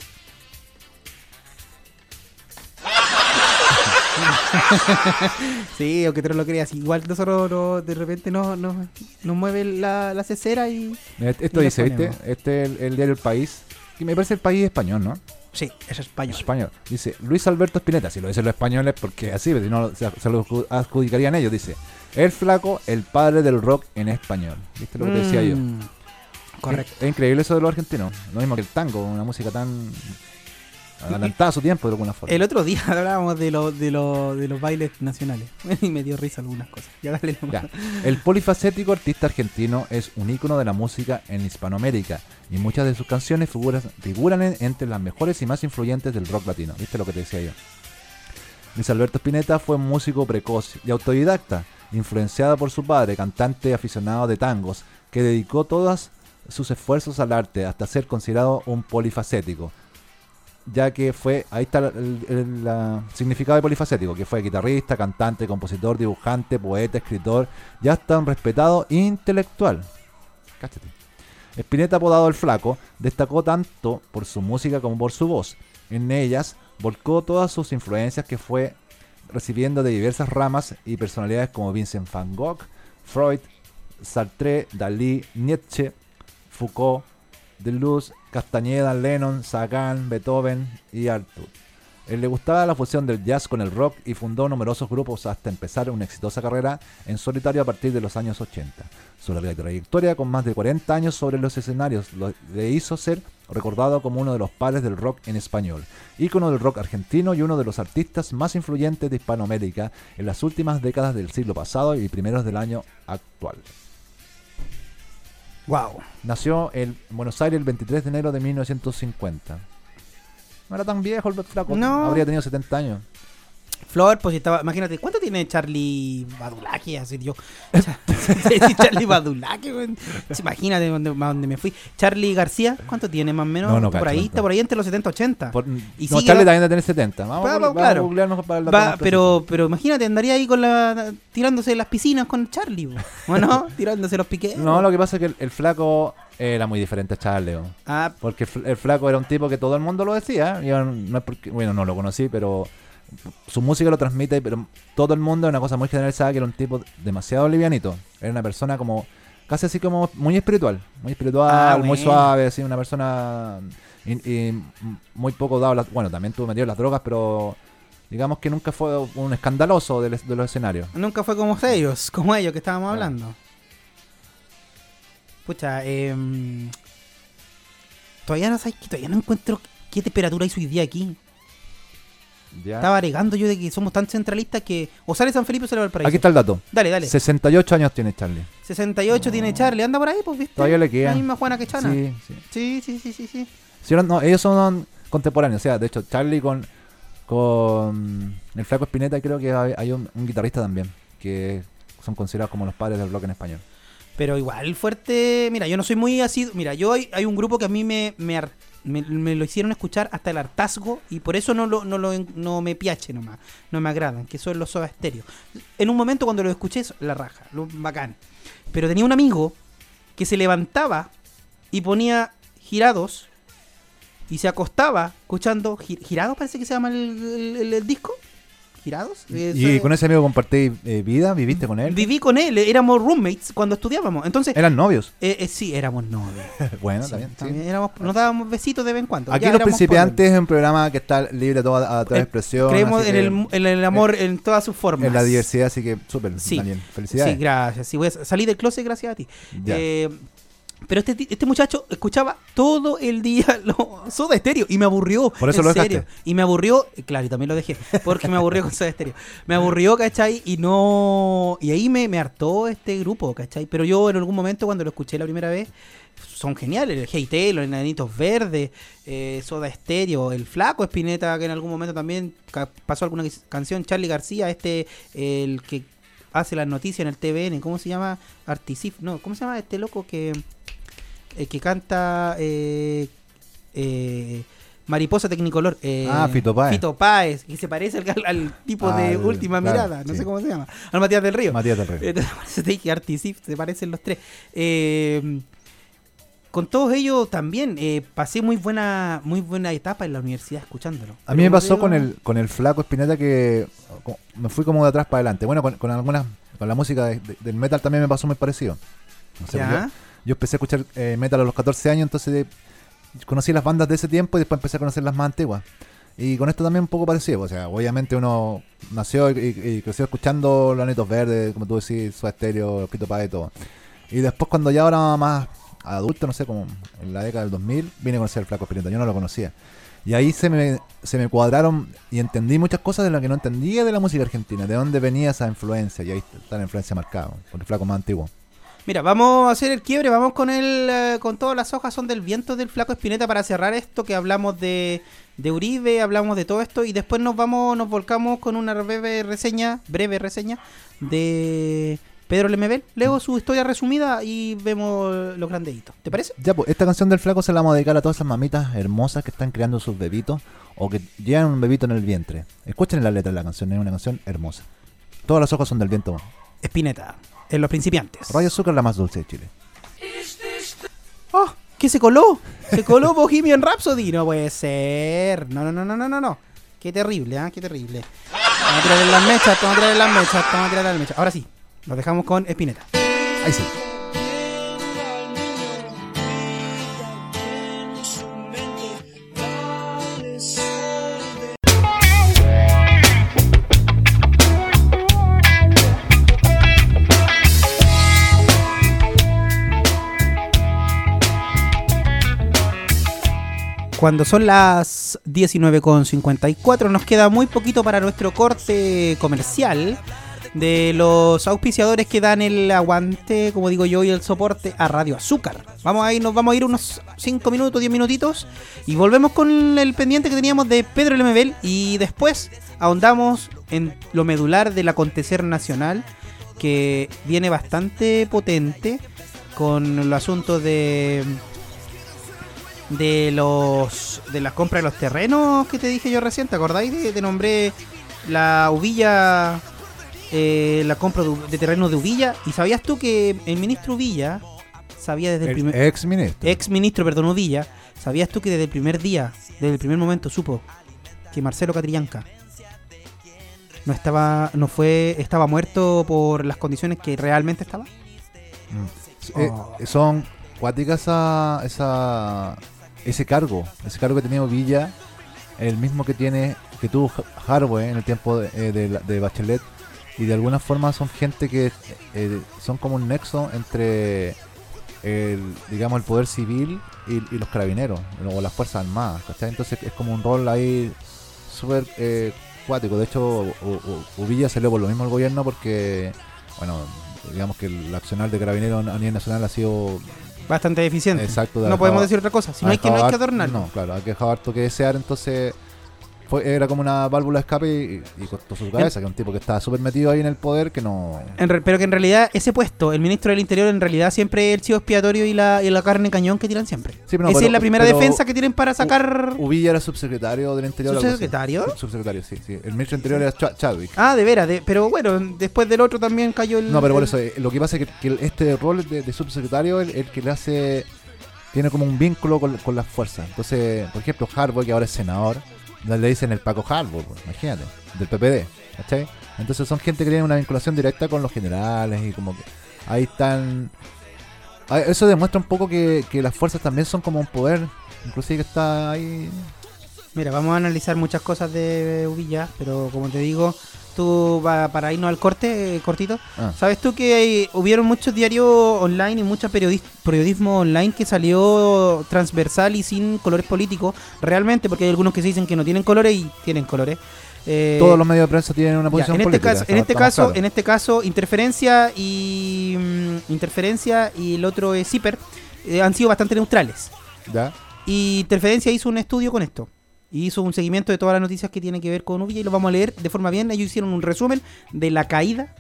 sí, aunque tú no lo creas, igual nosotros de repente nos, nos, mueve la, la cesera y. Esto dice, ¿viste? Este es el, diario El País, que me parece el país español, ¿no? Sí, es español. Español. Dice Luis Alberto Espineta, si lo dicen los españoles, porque así, si no se, lo adjudicarían ellos. Dice: El flaco, el padre del rock en español. ¿Viste lo que te decía yo? Mm, correcto. Es, es, increíble eso de los argentinos. Lo mismo que el tango, una música tan Adelantaba su tiempo de alguna forma. El otro día hablábamos de, lo, de, lo, de los bailes nacionales y me dio risa algunas cosas. Ya dale El polifacético artista argentino es un ícono de la música en Hispanoamérica y muchas de sus canciones figuran, entre las mejores y más influyentes del rock latino. ¿Viste lo que te decía yo? Luis Alberto Spinetta fue un músico precoz y autodidacta, influenciado por su padre, cantante aficionado de tangos, que dedicó todos sus esfuerzos al arte hasta ser considerado un polifacético ya que fue, ahí está el, significado de polifacético, que fue guitarrista, cantante, compositor, dibujante, poeta, escritor, ya está un respetado intelectual. Cáchate. Spinetta, apodado el Flaco, destacó tanto por su música como por su voz. En ellas volcó todas sus influencias que fue recibiendo de diversas ramas y personalidades como Vincent van Gogh, Freud, Sartre, Dalí, Nietzsche, Foucault, Deleuze, Castañeda, Lennon, Sagan, Beethoven y Arthur. Él le gustaba la fusión del jazz con el rock y fundó numerosos grupos hasta empezar una exitosa carrera en solitario a partir de los años 80. Su larga trayectoria con más de 40 años sobre los escenarios le hizo ser recordado como uno de los padres del rock en español, ícono del rock argentino y uno de los artistas más influyentes de Hispanoamérica en las últimas décadas del siglo pasado y primeros del año actual. Wow. Nació en Buenos Aires el 23 de enero de 1950. No era tan viejo el flaco, no. habría tenido 70 años. Flor, pues estaba, imagínate, ¿cuánto tiene Charlie Badulaki? Así yo. Charlie Badulaki, imagínate dónde, dónde me fui. Charlie García, ¿cuánto tiene más o menos? No, por ahí, está por ahí entre los 70 80. y no, Charlie también debe tener 70. Vamos, a, claro. para el Va, pero, pero imagínate, andaría ahí con la tirándose las piscinas con Charlie, ¿o tirándose los piquetes. No, lo que pasa es que el, flaco era muy diferente a Charlie. Ah. Porque el, flaco era un tipo que todo el mundo lo decía. Yo no es porque, bueno, no lo conocí, pero su música lo transmite, pero todo el mundo, una cosa muy general, sabe que era un tipo demasiado livianito. Era una persona como, casi así como muy espiritual, muy espiritual, ah, muy suave, así, una persona y, muy poco dado, bueno, también tuvo metido las drogas, pero digamos que nunca fue un escandaloso de, los escenarios. Nunca fue como ellos, como ellos que estábamos hablando. Pucha, eh, todavía no sabes que todavía no encuentro qué temperatura hay hoy día aquí. Estaba alegando yo de que somos tan centralistas que o sale San Felipe o sale Valparaíso. Aquí está el dato. Dale, dale. 68 años tiene Charlie. 68 tiene Charlie. Anda por ahí, pues, ¿viste? Todavía le queda. La misma Juana que Chana. Sí, sí. Sí, sí, sí, sí. ellos son contemporáneos. O sea, de hecho, Charlie con, con el Flaco Espineta creo que hay, un, guitarrista también. Que son considerados como los padres del rock en español. Pero igual fuerte. Mira, yo no soy muy así. Mira, yo hay, hay un grupo que a mí me, me, me, lo hicieron escuchar hasta el hartazgo y por eso no, lo, no, lo, no me piache nomás, no me agradan, que son los soda estéreo. En un momento cuando lo escuché, la raja, lo bacán. Pero tenía un amigo que se levantaba y ponía girados y se acostaba escuchando girados, parece que se llama el disco girados. ¿Y con ese amigo compartí eh, vida? ¿Viviste con él? Viví con él, éramos roommates cuando estudiábamos. Entonces, ¿Eran novios? Eh, eh, sí, éramos novios. bueno, también. éramos, nos dábamos besitos de vez en cuando. Aquí Los Principiantes es un programa que está libre a toda, a toda expresión. Creemos en el, en el, amor en todas sus formas. En la diversidad, así que súper. Sí. Felicidades. Sí, gracias. Sí, voy a salir del closet gracias a ti. Pero este, este muchacho escuchaba todo el día lo, Soda Estéreo y me aburrió. Por eso lo serio. Y me aburrió, claro, y también lo dejé, porque me aburrió con Soda Estéreo. Me aburrió, ¿cachai? Y no. Y ahí me, me hartó este grupo, ¿cachai? Pero yo en algún momento, cuando lo escuché la primera vez, son geniales. El Hey los Enanitos Verdes, eh, Soda Estéreo, el Flaco Espineta, que en algún momento también pasó alguna canción, Charlie García, este, el que hace las noticias en el TVN, ¿cómo se llama? Artisif, no, ¿cómo se llama este loco que, que canta eh, eh, Mariposa Tecnicolor? ah, Fito Páez. Fito Páez, que se parece al, tipo de Última Mirada, no sé cómo se llama, al Matías del Río. Matías del Río. Entonces, Artisif, se parecen los tres. con todos ellos también pasé muy buena muy buena etapa en la universidad escuchándolo. A mí me pasó con el con el flaco Espineta que me fui como de atrás para adelante. Bueno, con, algunas, con la música del metal también me pasó muy parecido. Yo, empecé a escuchar eh, metal a los 14 años, entonces conocí las bandas de ese tiempo y después empecé a conocer las más antiguas. Y con esto también un poco parecido. O sea, obviamente uno nació y, creció escuchando Los Verdes, como tú decís, su estéreo, Quito y todo. Y después cuando ya ahora más adulto, no sé, como en la década del 2000, vine a conocer el Flaco Espineta. Yo no lo conocía. Y ahí se me, se me cuadraron y entendí muchas cosas de las que no entendía de la música argentina, de dónde venía esa influencia. Y ahí está la influencia marcada, por el flaco más antiguo. Mira, vamos a hacer el quiebre, vamos con el, eh, con todas las hojas son del viento del flaco Espineta para cerrar esto que hablamos de, de Uribe, hablamos de todo esto y después nos vamos, nos volcamos con una breve reseña, breve reseña de Pedro Lemebel. Leo su historia resumida y vemos los grandeitos. ¿Te parece? Ya, pues esta canción del flaco se la vamos a dedicar a todas esas mamitas hermosas que están creando sus bebitos o que llevan un bebito en el vientre. Escuchen la letra de la canción, es una canción hermosa. Todas las ojos son del viento. Espineta, en los principiantes. Radio Azúcar, la más dulce de Chile. ¡Oh! ¿Qué se coló? Se coló Bohemian Rhapsody. No puede ser. No, no, no, no, no, no. Qué terrible, ¿ah? Qué terrible. Vamos a tirar las mechas, vamos a tirar las mechas, vamos a tirar las mechas. Ahora sí. Nos dejamos con Espineta. Ahí sí. Cuando son las 19.54 nos queda muy poquito para nuestro corte comercial de los auspiciadores que dan el aguante, como digo yo, y el soporte a Radio Azúcar. Vamos a ir, nos vamos a ir unos 5 minutos, 10 minutitos y volvemos con el pendiente que teníamos de Pedro Lemebel y después ahondamos en lo medular del acontecer nacional que viene bastante potente con el asunto de de los de las compras de los terrenos que te dije yo recién, ¿te acordáis? De, te nombré la Uvilla eh, la compra de, terreno de Uvilla. ¿Y sabías tú que el ministro Uvilla sabía desde el, primer... Ex ministro. Ex ministro, perdón, Uvilla. ¿Sabías tú que desde el primer día, desde el primer momento supo que Marcelo Catrillanca no estaba, no fue, estaba muerto por las condiciones que realmente estaba? Mm. Eh, oh. son cuáticas esa, esa, ese cargo, ese cargo que tenía Uvilla, el mismo que tiene que tuvo Harvey en el tiempo de, eh, de Bachelet y de alguna forma son gente que eh, son como un nexo entre el, digamos el poder civil y, los carabineros o las fuerzas armadas entonces es como un rol ahí súper eh, cuático. De hecho Uvilla salió por lo mismo el gobierno porque bueno digamos que el accional de carabineros a nivel nacional ha sido bastante eficiente. Exacto no podemos decir otra cosa si no hay que no hay que adornar no claro hay que dejar harto que desear entonces era como una válvula de escape y, costó su cabeza, que un tipo que estaba súper metido ahí en el poder que no... pero que en realidad ese puesto, el ministro del Interior, en realidad siempre es el chivo expiatorio y la, y la carne cañón que tiran siempre. Esa es la primera defensa que tienen para sacar... Uvilla era subsecretario del Interior. ¿Subsecretario? Subsecretario, sí, sí. El ministro del Interior era Chadwick. Ah, de veras, pero bueno, después del otro también cayó el... No, pero por eso, eh, lo que pasa es que, este rol de, subsecretario es el, que le hace... Tiene como un vínculo con, con las fuerzas. Entonces, por ejemplo, Harbour, que ahora es senador, le dicen el Paco Harbour, pues, imagínate, del PPD, ¿cachai? Entonces son gente que tiene una vinculación directa con los generales y como que ahí están... Eso demuestra un poco que, que las fuerzas también son como un poder, inclusive que está ahí... Mira, vamos a analizar muchas cosas de Uvilla, pero como te digo, tú para irnos al corte, eh, cortito, ah. ¿sabes tú que hubieron muchos diarios online y mucho periodismo online que salió transversal y sin colores políticos, realmente, porque hay algunos que se dicen que no tienen colores y tienen colores. Eh, Todos los medios de prensa tienen una posición en este Caso, en este caso, en este caso, interferencia y mm, interferencia y el otro es Zipper eh, han sido bastante neutrales. ¿Ya? Y interferencia hizo un estudio con esto y hizo un seguimiento de todas las noticias que tienen que ver con Uvilla y lo vamos a leer de forma bien. Ellos hicieron un resumen de la caída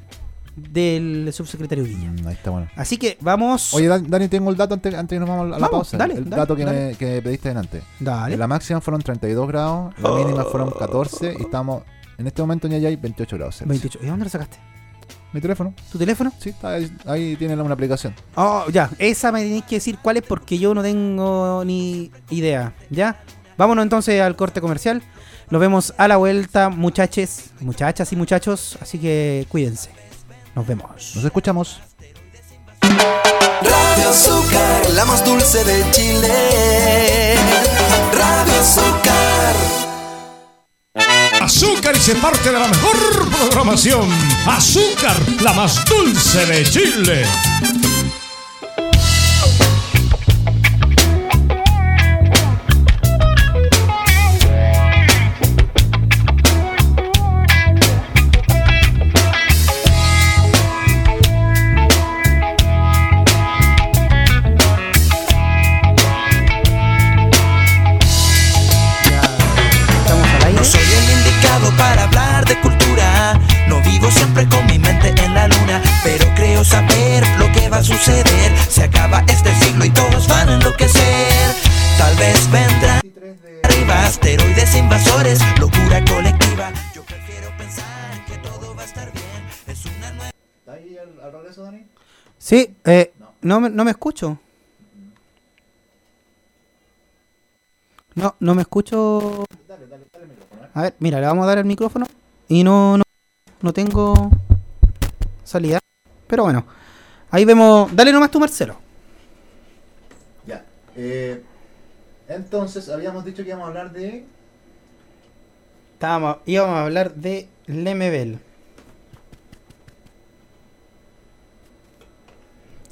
del subsecretario Uvilla. Mm, ahí está bueno. Así que vamos. Oye, Dani, tengo el dato antes, antes que nos vamos a la pausa. Dale, el dato que, Me, que, pediste delante. Dale. La máxima fueron 32 grados, la mínima fueron 14 y estamos en este momento ya hay 28 grados. 28. ¿Y dónde lo sacaste? Mi teléfono. ¿Tu teléfono? Sí, está ahí, ahí tiene una aplicación. Oh, ya. Esa me tenéis que decir cuál es porque yo no tengo ni idea. ¿Ya? Vámonos entonces al corte comercial. Nos vemos a la vuelta, muchaches, muchachas y muchachos. Así que cuídense. Nos vemos. Nos escuchamos. Radio Azúcar, la más dulce de Chile. Radio Azúcar. Azúcar y se parte de la mejor programación. Azúcar, la más dulce de Chile. No. me, no me escucho. No, no me escucho. A ver, mira, le vamos a dar el micrófono. Y no, no, no tengo salida. Pero bueno, ahí vemos. Dale nomás tú, Marcelo. Ya. Eh, entonces, habíamos dicho que íbamos a hablar de. Estábamos, íbamos a hablar de Lemebel.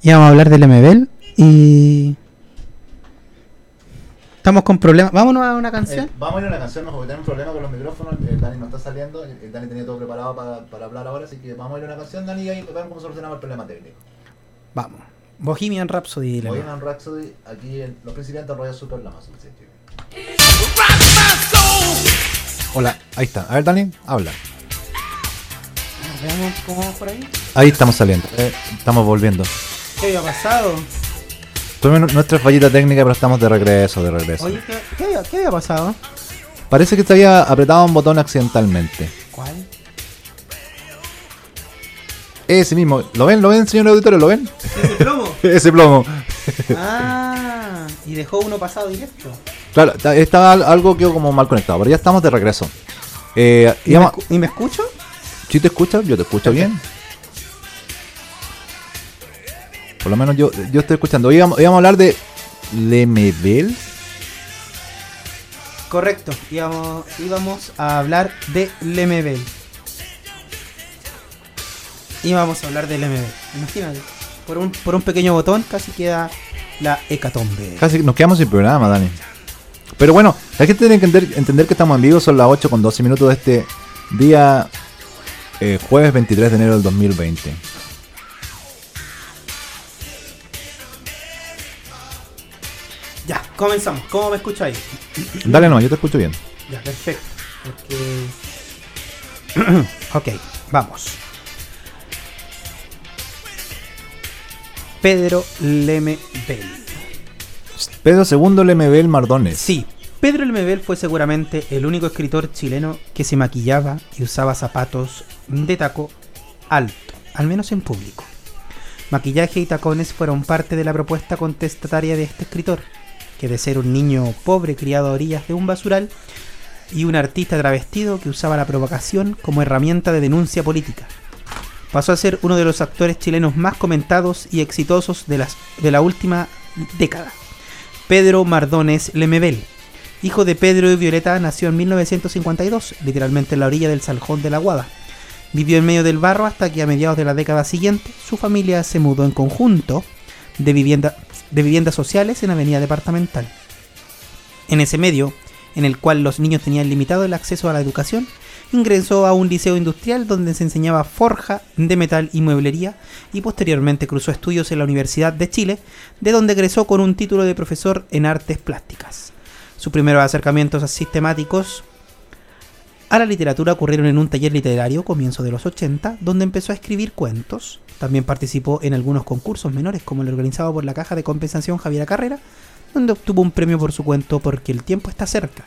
Íbamos a hablar del MBL y. Estamos con problemas. Vámonos a una canción. Eh, vamos a ir a una canción, porque tenemos un problema con los micrófonos. El Dani no está saliendo. El Dani tenía todo preparado para, para hablar ahora. Así que vamos a ir a una canción, Dani, y ahí vemos cómo solucionamos el problema técnico. Vamos. Bohemian Rhapsody. Bohemian Rhapsody, aquí en Los Principiantes Royal Super La Más Hola, ahí está. A ver, Dani, habla. Veamos cómo vamos por ahí. Ahí estamos saliendo. Eh, estamos volviendo. ¿Qué había pasado? Tuvimos nuestra fallita técnica, pero estamos de regreso, de regreso. Oye, ¿qué, había, ¿qué había pasado? Parece que se había apretado un botón accidentalmente. ¿Cuál? Ese mismo. ¿Lo ven? ¿Lo ven, señor auditorio? ¿Lo ven? ¿Ese plomo? Ese plomo. ah, y dejó uno pasado directo. Claro, estaba algo quedó como mal conectado, pero ya estamos de regreso. Eh, ¿Y, me ¿Y, me escucho? Si te escuchas, yo te escucho bien. Por lo menos yo, yo estoy escuchando. Hoy íbamos, a hablar de Lemebel. Correcto, íbamos, íbamos a hablar de Lemebel. Íbamos a hablar de Lemebel. Imagínate, por un, por un pequeño botón casi queda la hecatombe. Casi nos quedamos sin programa, Dani. Pero bueno, la gente tiene que entender, entender que estamos en vivo, son las 8 con 12 minutos de este día eh, jueves 23 de enero del 2020. Ya, comenzamos. ¿Cómo me escucho ahí? Dale no, yo te escucho bien. Ya, perfecto. ok, vamos. Pedro Lemebel. Pedro II Lemebel Mardones. Sí, Pedro Lemebel fue seguramente el único escritor chileno que se maquillaba y usaba zapatos de taco alto, al menos en público. Maquillaje y tacones fueron parte de la propuesta contestataria de este escritor, que de ser un niño pobre criado a orillas de un basural y un artista travestido que usaba la provocación como herramienta de denuncia política. Pasó a ser uno de los actores chilenos más comentados y exitosos de, las, de la última década. Pedro Mardones Lemebel, hijo de Pedro y Violeta, nació en 1952, literalmente en la orilla del Saljón de la Guada. Vivió en medio del barro hasta que a mediados de la década siguiente su familia se mudó en conjunto de vivienda de viviendas sociales en Avenida Departamental. En ese medio, en el cual los niños tenían limitado el acceso a la educación, ingresó a un liceo industrial donde se enseñaba forja de metal y mueblería y posteriormente cruzó estudios en la Universidad de Chile, de donde egresó con un título de profesor en artes plásticas. Sus primeros acercamientos sistemáticos a la literatura ocurrieron en un taller literario comienzo de los 80, donde empezó a escribir cuentos. También participó en algunos concursos menores, como el organizado por la Caja de Compensación Javiera Carrera, donde obtuvo un premio por su cuento Porque el tiempo está cerca,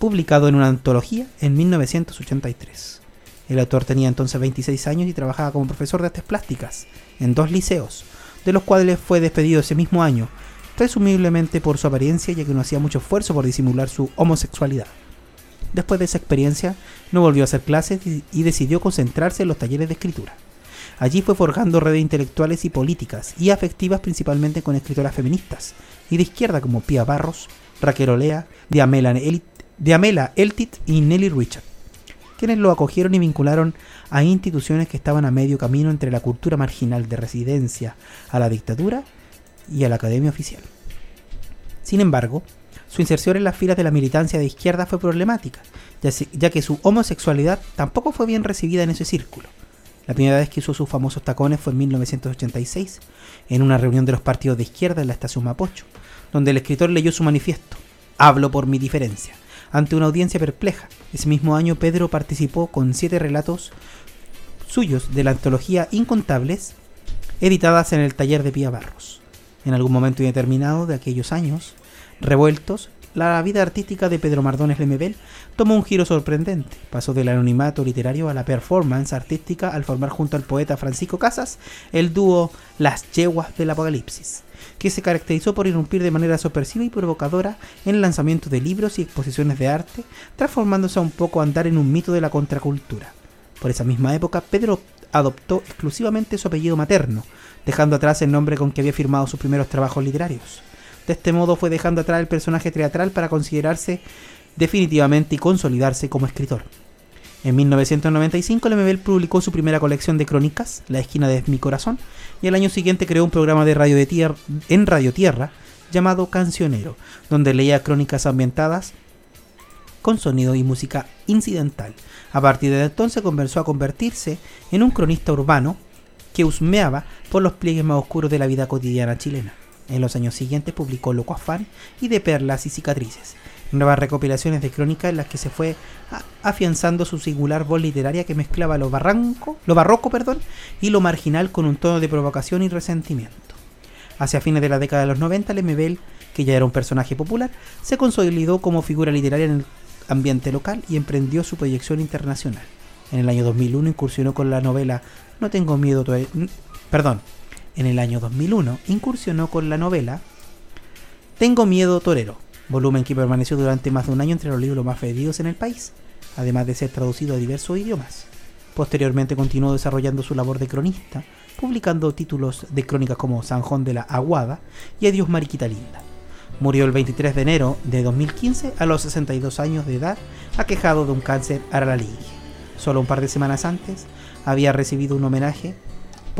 publicado en una antología en 1983. El autor tenía entonces 26 años y trabajaba como profesor de artes plásticas en dos liceos, de los cuales fue despedido ese mismo año, presumiblemente por su apariencia ya que no hacía mucho esfuerzo por disimular su homosexualidad. Después de esa experiencia, no volvió a hacer clases y decidió concentrarse en los talleres de escritura. Allí fue forjando redes intelectuales y políticas y afectivas principalmente con escritoras feministas y de izquierda como Pia Barros, Raquel Olea, Diamela, Eltit y Nelly Richard, quienes lo acogieron y vincularon a instituciones que estaban a medio camino entre la cultura marginal de residencia a la dictadura y a la academia oficial. Sin embargo, su inserción en las filas de la militancia de izquierda fue problemática, ya, que su homosexualidad tampoco fue bien recibida en ese círculo. La primera vez que usó sus famosos tacones fue en 1986, en una reunión de los partidos de izquierda en la estación Mapocho, donde el escritor leyó su manifiesto, Hablo por mi diferencia, ante una audiencia perpleja. Ese mismo año Pedro participó con siete relatos suyos de la antología Incontables, editadas en el taller de Pía Barros. En algún momento indeterminado de aquellos años, revueltos, la vida artística de Pedro Mardones Lemebel tomó un giro sorprendente. Pasó del anonimato literario a la performance artística al formar junto al poeta Francisco Casas el dúo Las Yeguas del Apocalipsis, que se caracterizó por irrumpir de manera sorpresiva y provocadora en el lanzamiento de libros y exposiciones de arte, transformándose a un poco a andar en un mito de la contracultura. Por esa misma época, Pedro adoptó exclusivamente su apellido materno, dejando atrás el nombre con que había firmado sus primeros trabajos literarios. De este modo fue dejando atrás el personaje teatral para considerarse definitivamente y consolidarse como escritor. En 1995 Lemebel publicó su primera colección de crónicas, La esquina de mi corazón, y el año siguiente creó un programa de radio de tierra, en Radio Tierra llamado Cancionero, donde leía crónicas ambientadas con sonido y música incidental. A partir de entonces comenzó a convertirse en un cronista urbano que husmeaba por los pliegues más oscuros de la vida cotidiana chilena. En los años siguientes publicó Loco Afán y De Perlas y Cicatrices, nuevas recopilaciones de crónicas en las que se fue afianzando su singular voz literaria que mezclaba lo, barranco, lo barroco perdón, y lo marginal con un tono de provocación y resentimiento. Hacia fines de la década de los 90, Lemebel, que ya era un personaje popular, se consolidó como figura literaria en el ambiente local y emprendió su proyección internacional. En el año 2001 incursionó con la novela No tengo miedo, perdón, en el año 2001 incursionó con la novela Tengo miedo torero, volumen que permaneció durante más de un año entre los libros más vendidos en el país, además de ser traducido a diversos idiomas. Posteriormente continuó desarrollando su labor de cronista, publicando títulos de crónicas como Sanjón de la Aguada y Adiós Mariquita Linda. Murió el 23 de enero de 2015 a los 62 años de edad, aquejado de un cáncer a la laringe. Solo un par de semanas antes había recibido un homenaje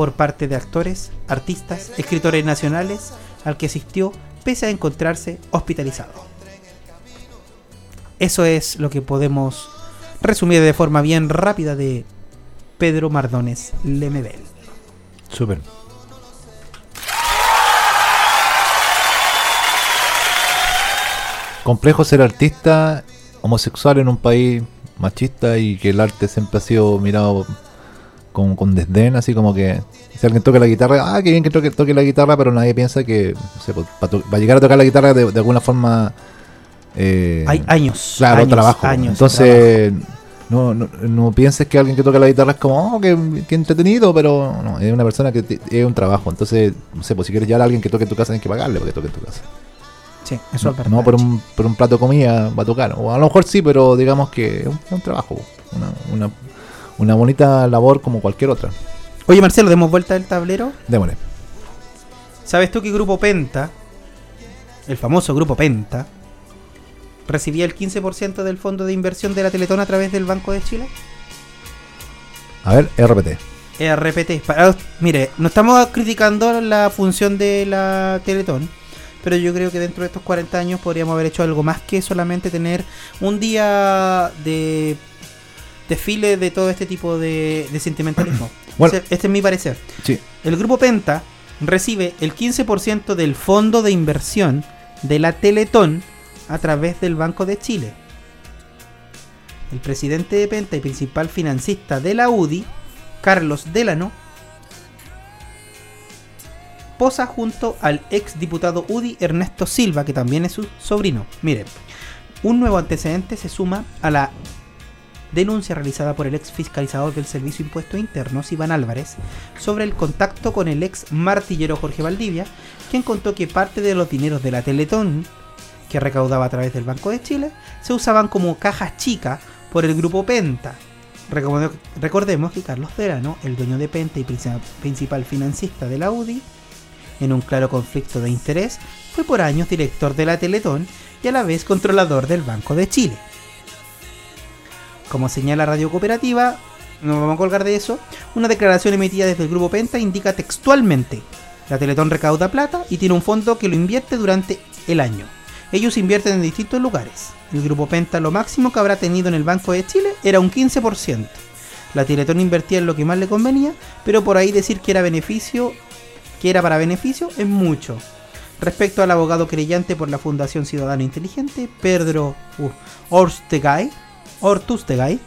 por parte de actores, artistas, escritores nacionales al que asistió pese a encontrarse hospitalizado. Eso es lo que podemos resumir de forma bien rápida de Pedro Mardones Lemebel. Súper. Complejo ser artista homosexual en un país machista y que el arte siempre ha sido mirado con, con desdén, así como que si alguien toca la guitarra, ah, qué bien que toque, toque la guitarra, pero nadie piensa que no para, para, llegar a tocar la guitarra de, alguna forma... Eh, Hay años. Claro, trabajo. Entonces, No, no, no, pienses que alguien que toca la guitarra es como, oh, qué, entretenido, pero no, es una persona que es un trabajo. Entonces, no sé, pues si quieres llevar a alguien que toque en tu casa, tienes que pagarle porque toque en tu casa. Sí, eso es verdad. No por un, por un plato de comida va a tocar. O a lo mejor sí, pero digamos que es un, trabajo. Una, una, una bonita labor como cualquier otra. Oye, Marcelo, ¿demos vuelta del tablero? Démosle. ¿Sabes tú que Grupo Penta, el famoso Grupo Penta, recibía el 15% del fondo de inversión de la Teletón a través del Banco de Chile? A ver, RPT. RPT. mire, no estamos criticando la función de la Teletón, pero yo creo que dentro de estos 40 años podríamos haber hecho algo más que solamente tener un día de desfile de todo este tipo de, sentimentalismo. este, es mi parecer. El grupo Penta recibe el 15% del fondo de inversión de la Teletón a través del Banco de Chile. El presidente de Penta y principal financista de la UDI, Carlos Delano, posa junto al ex diputado UDI Ernesto Silva, que también es su sobrino. Miren, un nuevo antecedente se suma a la denuncia realizada por el ex fiscalizador del Servicio Impuesto Internos, Iván Álvarez, sobre el contacto con el ex martillero Jorge Valdivia, quien contó que parte de los dineros de la Teletón, que recaudaba a través del Banco de Chile, se usaban como cajas chicas por el grupo Penta. Recordemos que Carlos Delano, el dueño de Penta y principal financista de la UDI, en un claro conflicto de interés, fue por años director de la Teletón y a la vez controlador del Banco de Chile. Como señala Radio Cooperativa, no vamos a colgar de eso, una declaración emitida desde el Grupo Penta indica textualmente, la Teletón recauda plata y tiene un fondo que lo invierte durante el año. Ellos invierten en distintos lugares. El Grupo Penta lo máximo que habrá tenido en el Banco de Chile era un 15%. La Teletón invertía en lo que más le convenía, pero por ahí decir que era beneficio, que era para beneficio, es mucho. Respecto al abogado creyente por la Fundación Ciudadano Inteligente, Pedro uh, Ortustegay,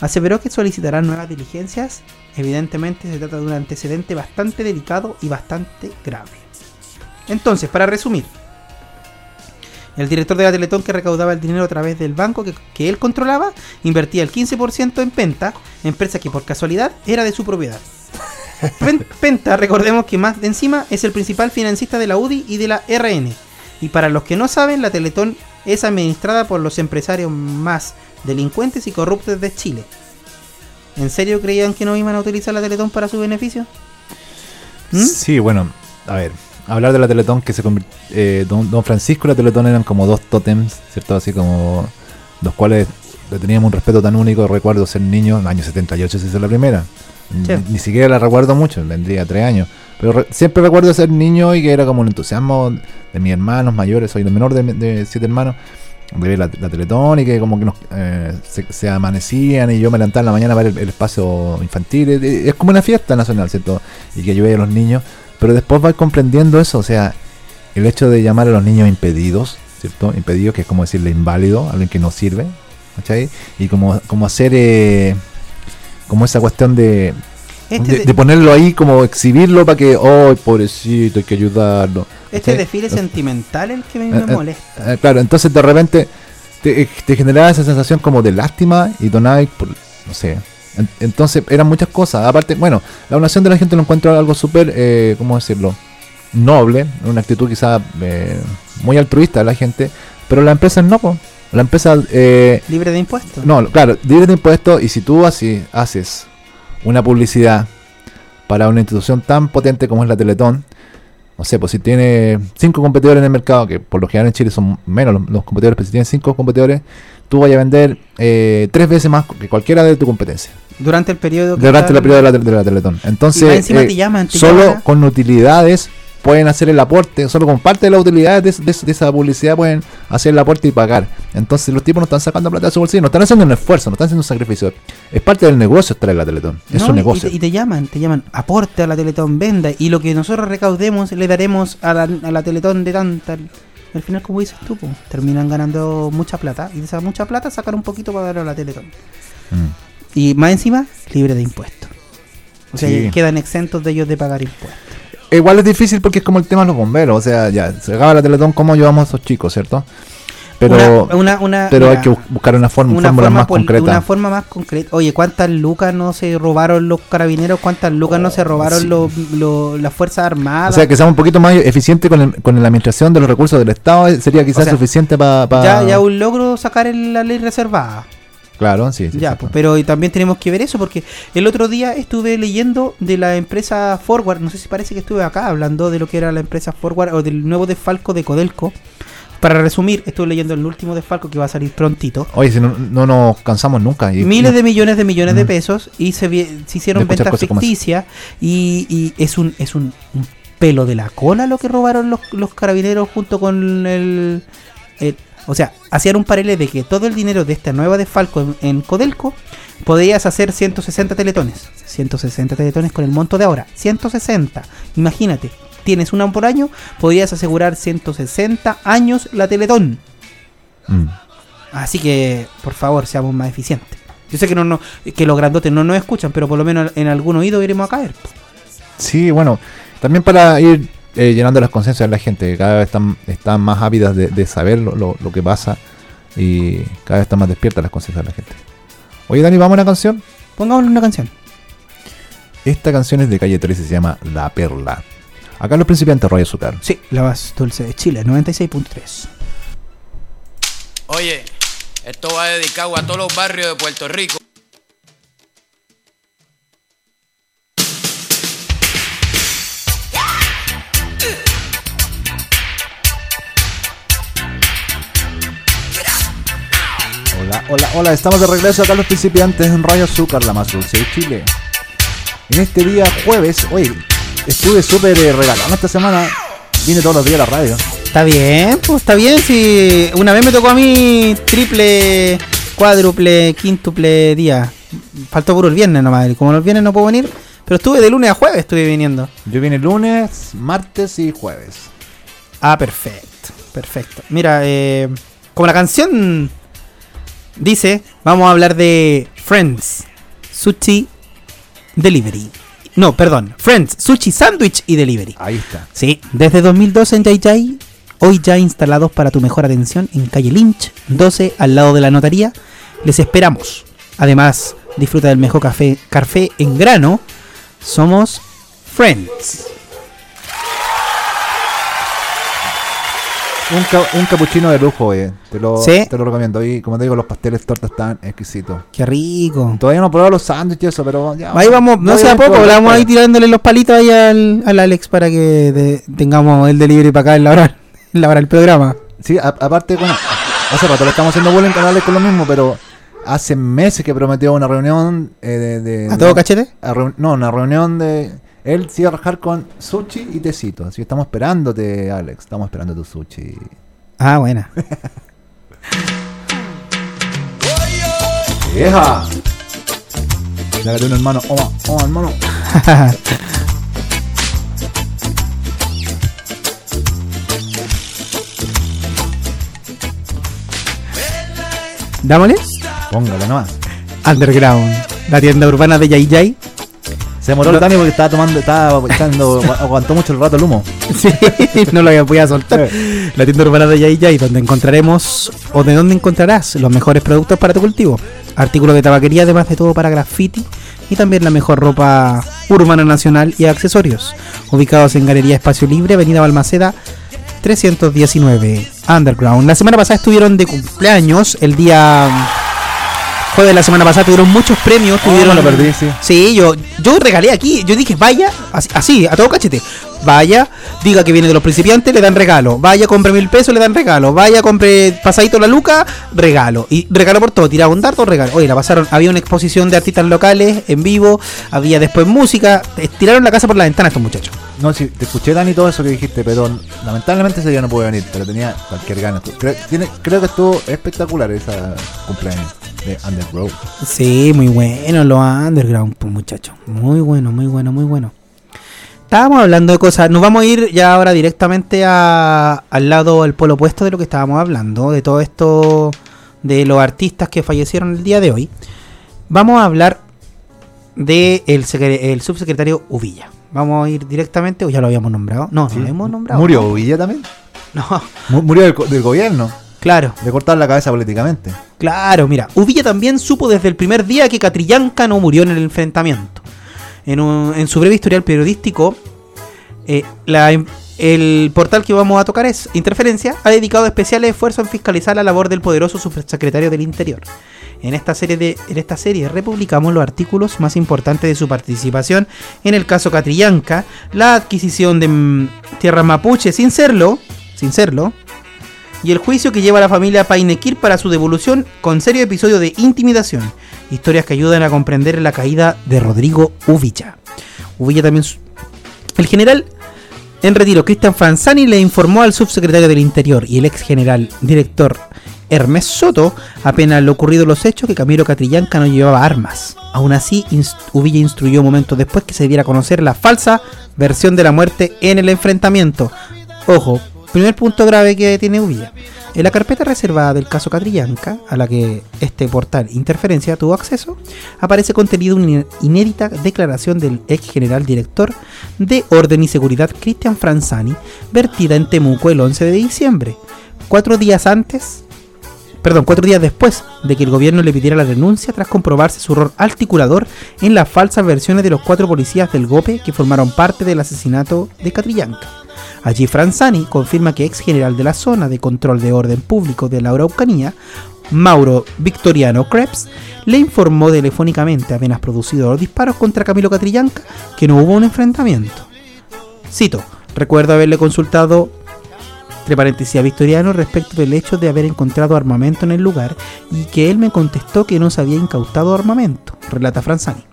aseveró que solicitarán nuevas diligencias. Evidentemente se trata de un antecedente bastante delicado y bastante grave. Entonces, para resumir, el director de la Teletón que recaudaba el dinero a través del banco que, él controlaba, invertía el 15% en Penta, empresa que por casualidad era de su propiedad. Penta, recordemos que más de encima es el principal financista de la UDI y de la RN. Y para los que no saben, la Teletón es administrada por los empresarios más delincuentes y corruptos de Chile. ¿En serio creían que no iban a utilizar la Teletón para su beneficio? ¿Mm? Sí, bueno, a ver, hablar de la Teletón que se eh, don, Francisco y la Teletón eran como dos tótems, ¿cierto? Así como los cuales le teníamos un respeto tan único, recuerdo ser niño, en el año 78 se hizo la primera. Ni, siquiera la recuerdo mucho, tendría tres años. Pero siempre recuerdo ser niño y que era como un entusiasmo de mis hermanos mayores, soy el menor de, siete hermanos, de ver la, Teletón y que como que nos, eh, se, amanecían y yo me levantaba en la mañana para ver el, espacio infantil. Es, como una fiesta nacional, ¿cierto? Y que yo veía a los niños. Pero después vais comprendiendo eso, o sea, el hecho de llamar a los niños impedidos, ¿cierto? Impedidos, que es como decirle inválido, alguien que no sirve, ¿cachai? Y como, como hacer... Eh, como esa cuestión de, este de, ponerlo ahí, como exhibirlo para que, oh, pobrecito, hay que ayudarlo. Este desfile sentimental el que me, eh, eh, molesta. Eh, claro, entonces de repente te, generaba esa sensación como de lástima y donaba por, no sé. entonces eran muchas cosas. Aparte, bueno, la donación de la gente lo encuentro algo súper, eh, ¿cómo decirlo? Noble, una actitud quizá muy altruista de la gente, pero la empresa no, la empresa... Eh, libre de impuestos. No, claro, libre de impuestos y si tú así haces una publicidad para una institución tan potente como es la Teletón, no sé, pues si tiene cinco competidores en el mercado, que por lo general en Chile son menos los, competidores, pero si tienes cinco competidores, tú vayas a vender eh, tres veces más que cualquiera de tu competencia. Durante el periodo Durante el periodo de la, Teletón. Entonces, eh, solo con utilidades pueden hacer el aporte, solo con parte de las utilidades de, esa publicidad pueden hacer el aporte y pagar. Entonces los tipos no están sacando plata de su bolsillo, no están haciendo un esfuerzo, no están haciendo un sacrificio. Es parte del negocio traer la Teletón, es un negocio. Y te, llaman, te llaman, aporte a la Teletón, venda, y lo que nosotros recaudemos le daremos a la, a la Teletón de tanta... Al final, como dices tú, terminan ganando mucha plata, y de esa mucha plata sacar un poquito para dar a la Teletón. Mm. Y más encima, libre de impuestos. O sea, quedan exentos de ellos de pagar impuestos. Igual es difícil porque es como el tema de los bomberos. O sea, ya, se acaba la Teletón, ¿cómo llevamos a esos chicos, cierto? Pero, pero hay que buscar una forma, una forma más concreta. Una forma más concreta. Oye, ¿cuántas lucas no se robaron los carabineros? ¿Cuántas lucas no se robaron los, las Fuerzas Armadas? O sea, que sea un poquito más eficiente con, con la administración de los recursos del Estado eh, sería quizás suficiente para... ya, ya un logro sacar la ley reservada. Claro, sí. ya, pues, pero también tenemos que ver eso porque el otro día estuve leyendo de la empresa Forward, no sé si parece que estuve acá hablando de lo que era la empresa Forward o del nuevo desfalco de Codelco. Para resumir, estuve leyendo el último desfalco que va a salir prontito. Oye, si no, no nos cansamos nunca. Miles de millones de millones de pesos y se, se hicieron ventas ficticias y, es un es un, pelo de la cola lo que robaron los, los carabineros junto con el o sea, hacían un paralelo de que todo el dinero de esta nueva desfalco en, Codelco podías hacer 160 teletones. 160 teletones con el monto de ahora. 160. Imagínate, tienes una por año, podrías asegurar 160 años la teletón. Mm. Así que, por favor, seamos más eficientes. Yo sé que no, no que los grandotes no nos escuchan, pero por lo menos en algún oído iremos a caer. Sí, bueno, también para ir eh, llenando las conciencias de la gente, que cada vez están, están más ávidas de, saber lo, que pasa y cada vez están más despiertas las conciencias de la gente. Oye, Dani, ¿vamos a una canción? Pongámosle una canción. Esta canción es de Calle 13 y se llama La Perla. Acá los principiantes Roy Azúcar. Sí, la más dulce de Chile, 96.3. Oye, esto va dedicado a todos los barrios de Puerto Rico. Hola, estamos de regreso acá los principiantes en Radio Azúcar, la más dulce de Chile. En este día jueves, oye, estuve súper eh, regalado esta semana. Vine todos los días a la radio. Está bien, pues está bien. Si una vez me tocó a mí triple, cuádruple, quíntuple día. Faltó puro el viernes nomás. Como los viernes no puedo venir. Pero estuve de lunes a jueves, estuve viniendo. Yo vine lunes, martes y jueves. Ah, perfecto. Perfecto. Mira, eh, como la canción dice, vamos a hablar de Friends Sushi Delivery. No, perdón, Friends Sushi Sandwich y Delivery. Ahí está. Sí, desde 2012 en Jai hoy ya instalados para tu mejor atención en calle Lynch, 12 al lado de la notaría. Les esperamos. Además, disfruta del mejor café, café en grano. Somos Friends. Un, un capuchino de lujo, eh. Te lo, te lo recomiendo. Y como te digo, los pasteles tortas están exquisitos. Qué rico. Todavía no he probado los sándwiches y eso, pero ya. Ahí vamos, no sea poco, vamos ahí tirándole los palitos ahí al, al Alex para que tengamos el delivery para acá en la hora, en la hora del programa. Sí, aparte, bueno, hace rato le estamos haciendo bullying canales con lo mismo, pero hace meses que prometió una reunión eh, de, de- ¿A todo de- cachete? a no, una reunión de. Él se iba a rajar con sushi y tecito. Así que estamos esperándote, Alex. Estamos esperando tu sushi. Ah, buena. ¡Vieja! Dale un hermano. Oma, oma, hermano. Dámosle. Póngale nomás. Underground. La tienda urbana de Yay Yay. Se demoró el Dani porque estaba tomando, estaba aguantó mucho el rato el humo. Sí, no lo voy a soltar. La tienda urbana de Yay Yay, donde encontraremos, o de donde encontrarás, los mejores productos para tu cultivo. Artículos de tabaquería, además de todo para graffiti. Y también la mejor ropa urbana nacional y accesorios. Ubicados en Galería Espacio Libre, Avenida Balmaceda 319, Underground. La semana pasada estuvieron de cumpleaños, el día jueves de la semana pasada tuvieron muchos premios. Tuvieron, lo perdí, sí. Sí, yo, yo regalé aquí. Yo dije, vaya, así, así, a todo cachete. Vaya, diga que viene de los principiantes, le dan regalo. Vaya, compre mil pesos, le dan regalo. Vaya, compre pasadito la luca, regalo. Y regalo por todo, tiraba un dardo, regalo. Oye, la pasaron. Había una exposición de artistas locales en vivo. Había después música. Tiraron la casa por la ventana estos muchachos. No, sí, te escuché, Dani, todo eso que dijiste, pero lamentablemente ese día no pude venir, pero tenía cualquier gana. Creo, tiene- creo que estuvo espectacular esa cumpleaños de Underground. Sí, muy bueno los underground, pues muchachos. Muy bueno, muy bueno, muy bueno. Estábamos hablando de cosas. Nos vamos a ir ya ahora directamente a- al lado, al polo opuesto de lo que estábamos hablando, de todo esto, de los artistas que fallecieron el día de hoy. Vamos a hablar de el, secre- el subsecretario Uvilla. Vamos a ir directamente, o ya lo habíamos nombrado. No, no lo hemos nombrado. ¿Murió Villa también? No, Mu- Murió del gobierno. Claro. Le cortaron la cabeza políticamente. Claro, mira, Uvilla también supo desde el primer día que Catrillanca no murió en el enfrentamiento. En, un- en su breve historial periodístico, eh, la- el portal que vamos a tocar es Interferencia, ha dedicado especiales esfuerzos en fiscalizar la labor del poderoso subsecretario del Interior. En esta serie de en esta serie republicamos los artículos más importantes de su participación en el caso Catrillanca, la adquisición de mm, tierra mapuche sin serlo, sin serlo, y el juicio que lleva a la familia Painequir para su devolución con serio episodio de intimidación. Historias que ayudan a comprender la caída de Rodrigo Uvilla. Uvilla también... El general en retiro, Cristian Franzani, le informó al subsecretario del Interior y el ex general director Hermes Soto, apenas lo ocurrido los hechos, que Camilo Catrillanca no llevaba armas. Aún así, Uvilla instruyó momentos después que se diera a conocer la falsa versión de la muerte en el enfrentamiento. Ojo, primer punto grave que tiene Uvilla. En la carpeta reservada del caso Catrillanca, a la que este portal Interferencia tuvo acceso, aparece contenido una inédita declaración del ex general director de Orden y Seguridad Cristian Franzani, vertida en Temuco el 11 de diciembre, cuatro días antes, perdón, cuatro días después de que el gobierno le pidiera la renuncia tras comprobarse su rol articulador en las falsas versiones de los cuatro policías del GOPE que formaron parte del asesinato de Catrillanca. Allí Franzani confirma que ex general de la zona de control de orden público de la Araucanía, Mauro Victoriano Krebs, le informó telefónicamente apenas producido los disparos contra Camilo Catrillanca que no hubo un enfrentamiento. Cito, recuerdo haberle consultado entre paréntesis a Victoriano respecto del hecho de haber encontrado armamento en el lugar y que él me contestó que no se había incautado armamento, relata Franzani.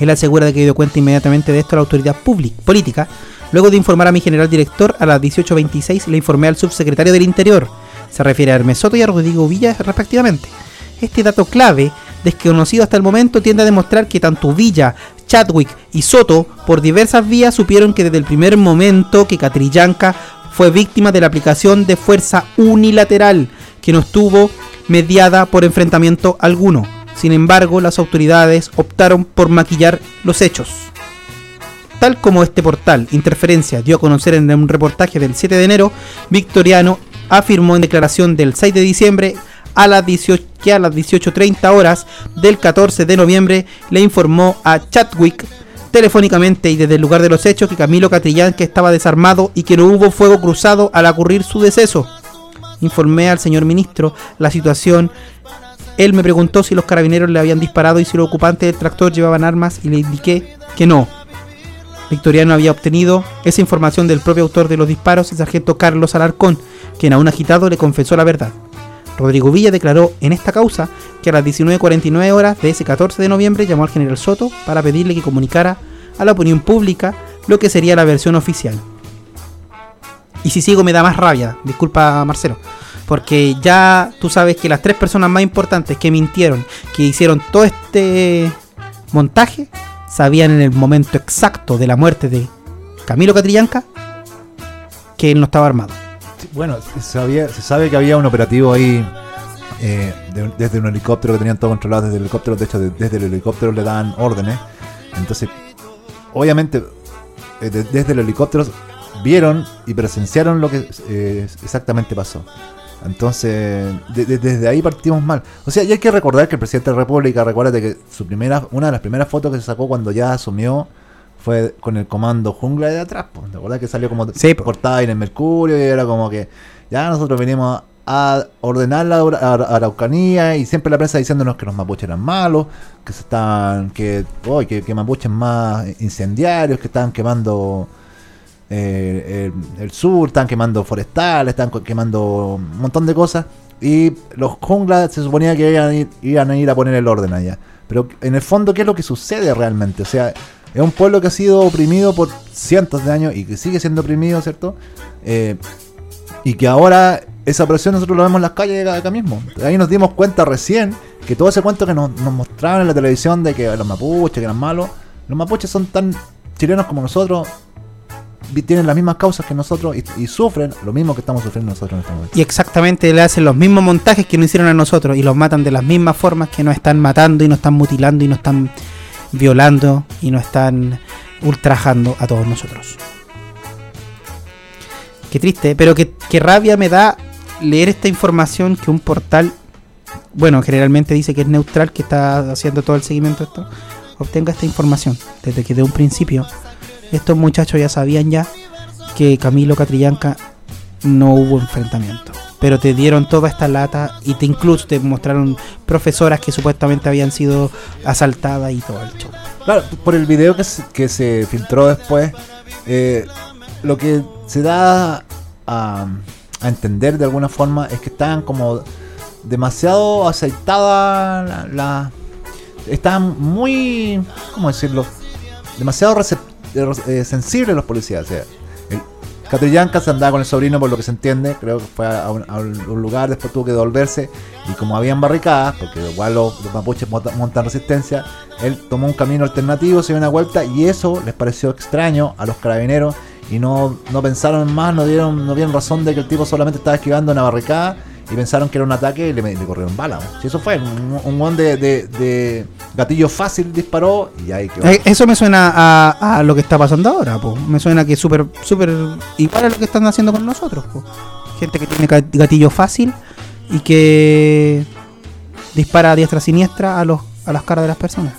Él asegura de que dio cuenta inmediatamente de esto a la autoridad pública, política. Luego de informar a mi general director, a las 18.26 le informé al subsecretario del Interior. Se refiere a Hermes Soto y a Rodrigo Villa respectivamente. Este dato clave, desconocido hasta el momento, tiende a demostrar que tanto Villa, Chadwick y Soto, por diversas vías, supieron que desde el primer momento que Catrillanca fue víctima de la aplicación de fuerza unilateral, que no estuvo mediada por enfrentamiento alguno. Sin embargo, las autoridades optaron por maquillar los hechos. Tal como este portal, Interferencia, dio a conocer en un reportaje del 7 de enero, Victoriano afirmó en declaración del 6 de diciembre a las 18, que a las 18.30 horas del 14 de noviembre le informó a Chadwick telefónicamente y desde el lugar de los hechos que Camilo Catrillán que estaba desarmado y que no hubo fuego cruzado al ocurrir su deceso. Informé al señor ministro la situación. Él me preguntó si los carabineros le habían disparado y si los ocupantes del tractor llevaban armas y le indiqué que no. Victoriano había obtenido esa información del propio autor de los disparos, el sargento Carlos Alarcón, quien a un agitado le confesó la verdad. Rodrigo Villa declaró en esta causa que a las 19.49 horas de ese 14 de noviembre llamó al general Soto para pedirle que comunicara a la opinión pública lo que sería la versión oficial. Y si sigo me da más rabia, disculpa Marcelo, porque ya tú sabes que las tres personas más importantes que mintieron, que hicieron todo este montaje, sabían en el momento exacto de la muerte de Camilo Catrillanca que él no estaba armado. Bueno, se, sabía- se sabe que había un operativo ahí eh, de- desde un helicóptero que tenían todo controlado desde el helicóptero. De hecho, de- desde el helicóptero le daban órdenes. Entonces, obviamente, eh, de- desde el helicóptero vieron y presenciaron lo que eh, exactamente pasó. Entonces, de- de- desde ahí partimos mal. O sea, y hay que recordar que el presidente de la República, recuérdate que su primera, una de las primeras fotos que se sacó cuando ya asumió fue con el comando jungla de atrás. ¿Te acuerdas que salió como Sí, po. portada en el Mercurio y era como que ya nosotros venimos a ordenar la Ara- Ara- Araucanía y siempre la prensa diciéndonos que los mapuches eran malos, que se estaban, que, oh, que, que mapuches más incendiarios, que estaban quemando eh, el, el sur, estaban quemando forestales, estaban quemando un montón de cosas y los junglas se suponía que iban a, ir, iban a ir a poner el orden allá. Pero en el fondo, ¿qué es lo que sucede realmente? O sea, es un pueblo que ha sido oprimido por cientos de años y que sigue siendo oprimido, ¿cierto? Eh, y que ahora esa opresión nosotros lo vemos en las calles de acá mismo. Ahí nos dimos cuenta recién que todo ese cuento que nos, mostraban en la televisión de que los mapuches eran malos, los mapuches son tan chilenos como nosotros, tienen las mismas causas que nosotros y, y sufren lo mismo que estamos sufriendo nosotros en este momento. Y exactamente le hacen los mismos montajes que nos hicieron a nosotros y los matan de las mismas formas que nos están matando y nos están mutilando y nos están violando y nos están ultrajando a todos nosotros. Qué triste, pero qué, qué rabia me da leer esta información que un portal, bueno, generalmente dice que es neutral, que está haciendo todo el seguimiento de esto, obtenga esta información. Desde que de un principio estos muchachos ya sabían ya que Camilo Catrillanca no hubo enfrentamiento. Pero te dieron toda esta lata y te incluso te mostraron profesoras que supuestamente habían sido asaltadas y todo el show. Claro, por el video que se, que se filtró después, eh, lo que se da a, entender de alguna forma es que estaban como demasiado aceitadas la, estaban muy, ¿cómo decirlo? Demasiado recep- eh, sensibles los policías. O sea, Catrillanca se andaba con el sobrino por lo que se entiende, creo que fue a un, lugar, después tuvo que devolverse. Y como habían barricadas, porque igual los, mapuches monta- montan resistencia, él tomó un camino alternativo, se dio una vuelta y eso les pareció extraño a los carabineros. Y no, no pensaron más, no dieron, no vieron razón de que el tipo solamente estaba esquivando una barricada y pensaron que era un ataque y le, le corrieron bala. Si eso fue, un, un de, de- de gatillo fácil disparó y ahí quedó. Eh, Eso me suena a, a lo que está pasando ahora, po. Me suena que es súper, súper igual a lo que están haciendo con nosotros, po. Gente que tiene ga- gatillo fácil y que dispara a diestra siniestra a los a las caras de las personas.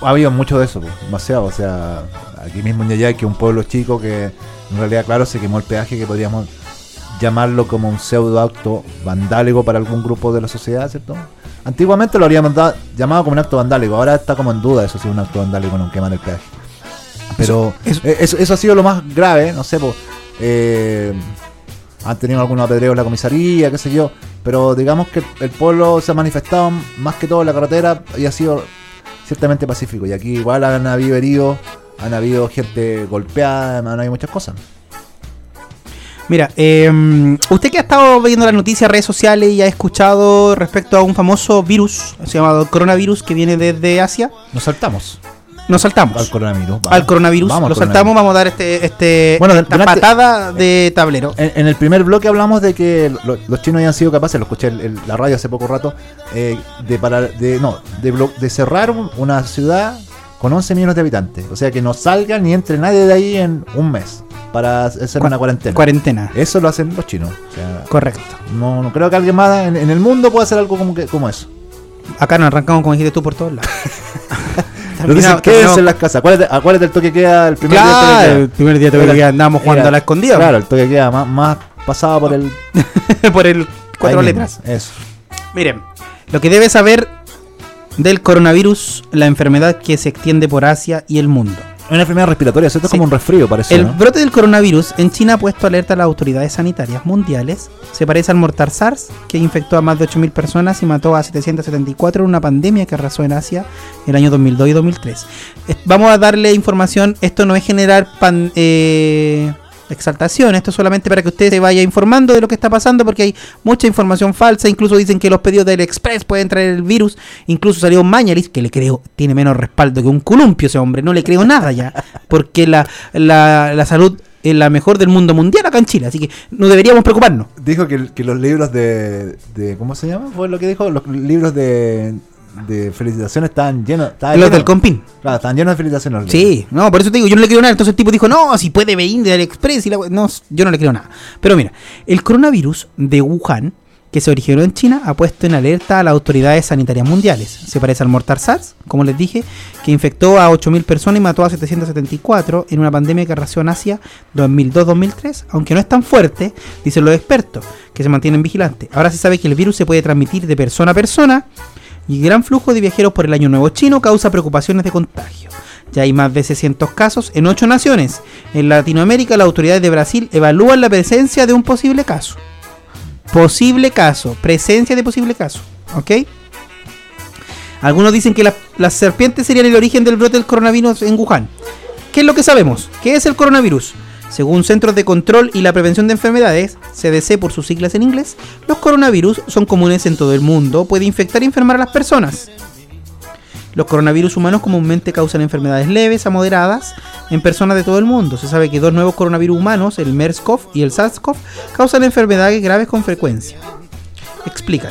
Ha habido mucho de eso, pues, demasiado. O sea, aquí mismo en Yayay, que un pueblo chico que en realidad, claro, se quemó el peaje, que podríamos llamarlo como un pseudo acto vandálico para algún grupo de la sociedad, ¿cierto? Antiguamente lo habríamos da- llamado como un acto vandálico, ahora está como en duda eso si es un acto vandálico no quemar el peaje. Pero Eso- eso, eso ha sido lo más grave, no sé, pues, eh, han tenido algunos apedreos en la comisaría, qué sé yo, pero digamos que el pueblo se ha manifestado más que todo en la carretera y ha sido ciertamente pacífico. Y aquí igual han habido heridos, han habido gente golpeada, han habido muchas cosas. Mira, eh, usted que ha estado viendo las noticias, redes sociales y ha escuchado respecto a un famoso virus, se llamado coronavirus, que viene desde Asia, Nos saltamos nos saltamos al coronavirus. vamos. al coronavirus, Vamos al lo coronavirus. saltamos, vamos a dar este, este Bueno, esta durante- patada de tablero. En, en el primer bloque hablamos de que lo- los chinos habían sido capaces, lo escuché en la radio hace poco rato, eh, de parar, de no, de, blo- de cerrar un- una ciudad con 11 millones de habitantes. O sea que no salga ni entre nadie de ahí en un mes para hacer una cuarentena. Cuarentena, Eso lo hacen los chinos. O sea, correcto. no, no creo que alguien más en, en el mundo pueda hacer algo como, que, como eso. Acá nos arrancamos, como dijiste tú, por todos lados. Nos dicen quédense en las casas. Acuérdate, acuérdate el toque que queda el primer día Claro, toque el queda. primer día de que Era- andábamos jugando era- a la escondida Claro, el toque que queda más, más pasado por el. por el cuatro ahí letras. mismo, Eso. Miren, lo que debes saber del coronavirus, la enfermedad que se extiende por Asia y el mundo. Una enfermedad respiratoria, ¿cierto? Es Sí. como un resfrío, parece. El ¿no? brote del coronavirus en China ha puesto alerta a las autoridades sanitarias mundiales. Se parece al mortal SARS, que infectó a más de 8.000 personas y mató a 774 en una pandemia que arrasó en Asia en el año 2002 y 2003. Es- Vamos a darle información. Esto no es generar pan- eh, exaltación, esto es solamente para que usted se vaya informando de lo que está pasando, porque hay mucha información falsa. Incluso dicen que los pedidos del Express pueden traer el virus. Incluso salió Mañalis, que le creo, tiene menos respaldo que un columpio ese hombre. No le creo nada ya, porque la, la, salud es la mejor del mundo mundial acá en Chile, así que no deberíamos preocuparnos. Dijo que, los libros de- ¿Cómo se llama? Fue lo que dijo. Los libros de, de felicitaciones estaban llenos. estaban Los llenos- del Compin. Claro, estaban llenos de felicitaciones. Sí, no, por eso te digo, yo no le creo nada. Entonces el tipo dijo, no, si puede venir del Express. Y la no, yo no le creo nada. Pero mira, el coronavirus de Wuhan, que se originó en China, ha puesto en alerta a las autoridades sanitarias mundiales. Se parece al mortal SARS, como les dije, que infectó a 8.000 personas y mató a 774 en una pandemia que arrasó en Asia 2002-2003. Aunque no es tan fuerte, dicen los expertos, que se mantienen vigilantes. Ahora se sabe que el virus se puede transmitir de persona a persona y gran flujo de viajeros por el año nuevo chino causa preocupaciones de contagio. Ya hay más de 600 casos en 8 naciones. En Latinoamérica, las autoridades de Brasil evalúan la presencia de un posible caso. Posible caso, presencia de posible caso. ¿Ok? Algunos dicen que la- las serpientes serían el origen del brote del coronavirus en Wuhan. ¿Qué es lo que sabemos? ¿Qué es el coronavirus? Según Centros de Control y la Prevención de Enfermedades, CDC por sus siglas en inglés, los coronavirus son comunes en todo el mundo, puede infectar y enfermar a las personas. Los coronavirus humanos comúnmente causan enfermedades leves a moderadas en personas de todo el mundo. Se sabe que dos nuevos coronavirus humanos, el MERS-CoV y el SARS-CoV, causan enfermedades graves con frecuencia. Explican.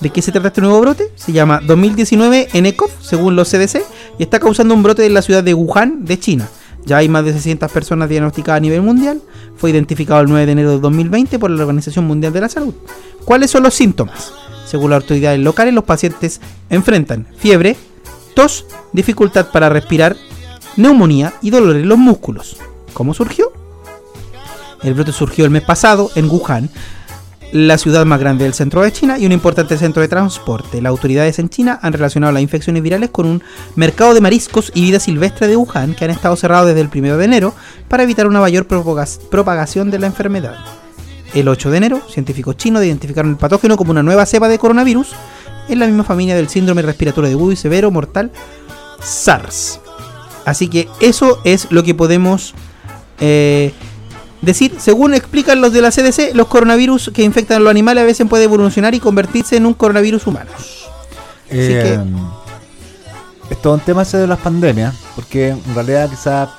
¿De qué se trata este nuevo brote? Se llama 2019 NCOV, según los CDC, y está causando un brote en la ciudad de Wuhan, de China. Ya hay más de 600 personas diagnosticadas a nivel mundial. Fue identificado el 9 de enero de 2020 por la Organización Mundial de la Salud. ¿Cuáles son los síntomas? Según las autoridades locales, los pacientes enfrentan fiebre, tos, dificultad para respirar, neumonía y dolor en los músculos. ¿Cómo surgió? El brote surgió el mes pasado en Wuhan, la ciudad más grande del centro de China y un importante centro de transporte. Las autoridades en China han relacionado las infecciones virales con un mercado de mariscos y vida silvestre de Wuhan que han estado cerrados desde el 1 de enero para evitar una mayor propaga- propagación de la enfermedad. El 8 de enero, científicos chinos identificaron el patógeno como una nueva cepa de coronavirus en la misma familia del síndrome respiratorio agudo y severo mortal SARS. Así que eso es lo que podemos eh, decir. Según explican los de la CDC, los coronavirus que infectan a los animales a veces pueden evolucionar y convertirse en un coronavirus humano. Eh, Es todo un tema ese de las pandemias, porque en realidad quizás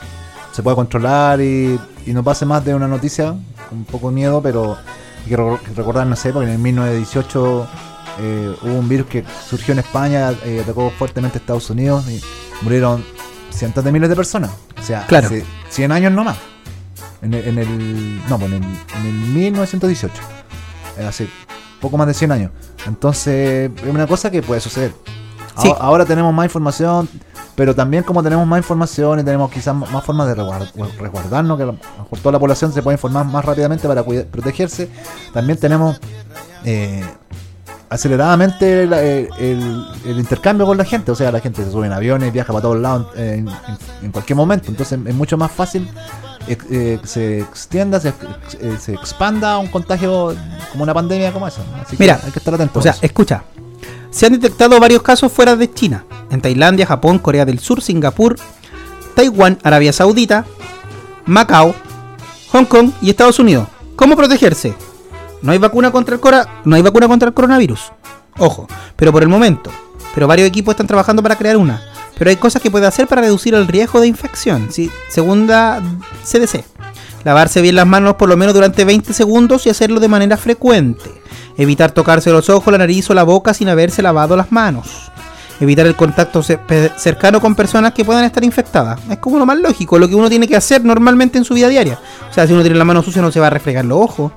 se puede controlar y, y no pase más de una noticia, un poco de miedo, pero hay que recor- recordar, no sé, porque en el 1918 eh, hubo un virus que surgió en España, eh, atacó fuertemente a Estados Unidos y murieron cientos de miles de personas. O sea, Claro. hace 100 años no más. En el, en el- no, en el, en el 1918. Eh, hace poco más de 100 años. Entonces, es una cosa que puede suceder. Sí. Ahora, tenemos más información, pero también como tenemos más información y tenemos quizás más formas de resguard- resguardarnos, que toda la población se puede informar más rápidamente para protegerse, también tenemos eh, aceleradamente eh, el, el intercambio con la gente, o sea, la gente se sube en aviones, viaja para todos lados eh, en, en- en cualquier momento, entonces es mucho más fácil ex- eh, se extienda, se, eh, se expanda un contagio como una pandemia como esa. Así que Mira, hay que estar atentos. O sea, escucha. Se han detectado varios casos fuera de China. En Tailandia, Japón, Corea del Sur, Singapur, Taiwán, Arabia Saudita, Macao, Hong Kong y Estados Unidos. ¿Cómo protegerse? No hay vacuna contra el cora no hay vacuna contra el coronavirus. Ojo, pero por el momento. Pero varios equipos están trabajando para crear una. Pero hay cosas que puede hacer para reducir el riesgo de infección. ¿sí? Segunda CDC. Lavarse bien las manos por lo menos durante 20 segundos y hacerlo de manera frecuente. Evitar tocarse los ojos, la nariz o la boca sin haberse lavado las manos. Evitar el contacto cercano con personas que puedan estar infectadas. Es como lo más lógico, lo que uno tiene que hacer normalmente en su vida diaria. O sea, si uno tiene la mano sucia no se va a refregar los ojos.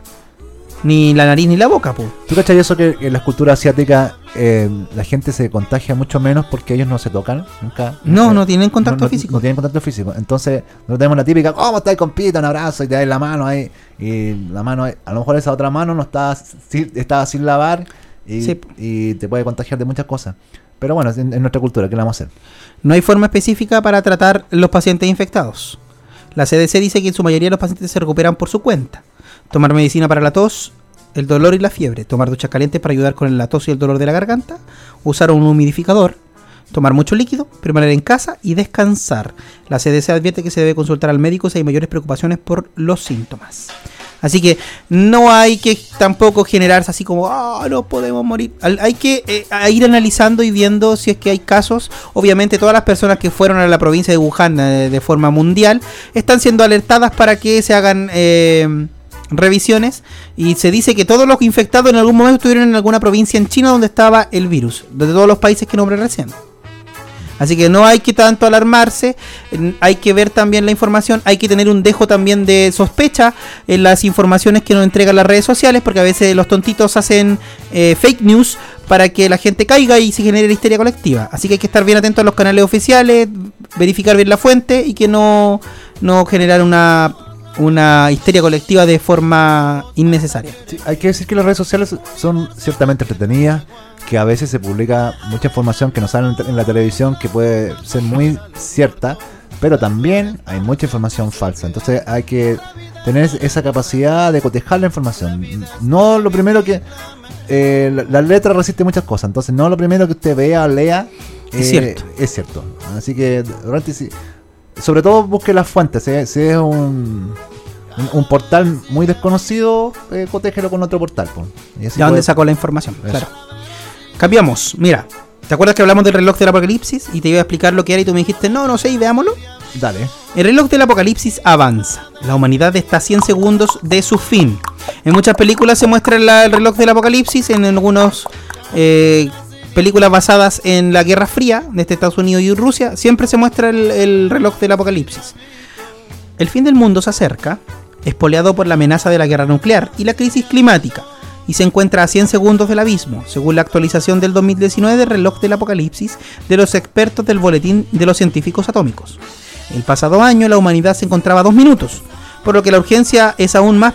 Ni la nariz ni la boca, pues. ¿Tú cachai eso que en las culturas asiáticas eh, la gente se contagia mucho menos porque ellos no se tocan? Nunca. No, nunca- no tienen contacto no- no- físico. No tienen contacto físico. Entonces, nosotros tenemos la típica, ¿cómo estás, compita? Un abrazo y te das la mano ahí. Y la mano, ahí- a lo mejor esa otra mano no está, estaba sin lavar y, Sí. y te puede contagiar de muchas cosas. Pero bueno, en, nuestra cultura, ¿qué le vamos a hacer? No hay forma específica para tratar los pacientes infectados. La CDC dice que en su mayoría los pacientes se recuperan por su cuenta. Tomar medicina para la tos, el dolor y la fiebre. Tomar duchas calientes para ayudar con la tos y el dolor de la garganta. Usar un humidificador. Tomar mucho líquido, permanecer en casa y descansar. La CDC advierte que se debe consultar al médico si hay mayores preocupaciones por los síntomas. Así que no hay que tampoco generarse así como, ah, no podemos morir. Hay que eh, ir analizando y viendo si es que hay casos. Obviamente todas las personas que fueron a la provincia de Wuhan eh, de forma mundial están siendo alertadas para que se hagan... Eh, revisiones y se dice que todos los infectados en algún momento estuvieron en alguna provincia en China donde estaba el virus, de todos los países que nombré recién. Así que no hay que tanto alarmarse, hay que ver también la información, hay que tener un dejo también de sospecha en las informaciones que nos entregan las redes sociales, porque a veces los tontitos hacen eh, fake news para que la gente caiga y se genere la histeria colectiva. Así que hay que estar bien atentos a los canales oficiales, verificar bien la fuente y que no, no generar una una histeria colectiva de forma innecesaria. hay que decir que las redes sociales son ciertamente entretenidas, que a veces se publica mucha información que no sale en la televisión que puede ser muy cierta, pero también hay mucha información falsa. Entonces hay que tener esa capacidad de cotejar la información. No lo primero que... Eh, la, letra resiste muchas cosas, entonces no lo primero que usted vea o lea es cierto. Es cierto. Así que sobre todo busque las fuentes. Si es un, un, portal muy desconocido, eh, cotégelo con otro portal. ¿De dónde sacó la información? Claro. Cambiamos. Mira, ¿te acuerdas que hablamos del reloj del apocalipsis? Y te iba a explicar lo que era y tú me dijiste, no, no sé, y veámoslo. Dale. El reloj del apocalipsis avanza. La humanidad está a 100 segundos de su fin. En muchas películas se muestra el reloj del apocalipsis, en algunas eh, películas basadas en la Guerra Fría de este Estados Unidos y Rusia, siempre se muestra el, el reloj del apocalipsis. El fin del mundo se acerca, espoleado por la amenaza de la guerra nuclear y la crisis climática y se encuentra a 100 segundos del abismo, según la actualización del 2019 del reloj del apocalipsis de los expertos del Boletín de los Científicos Atómicos. El pasado año la humanidad se encontraba a dos minutos, por lo que la urgencia es aún más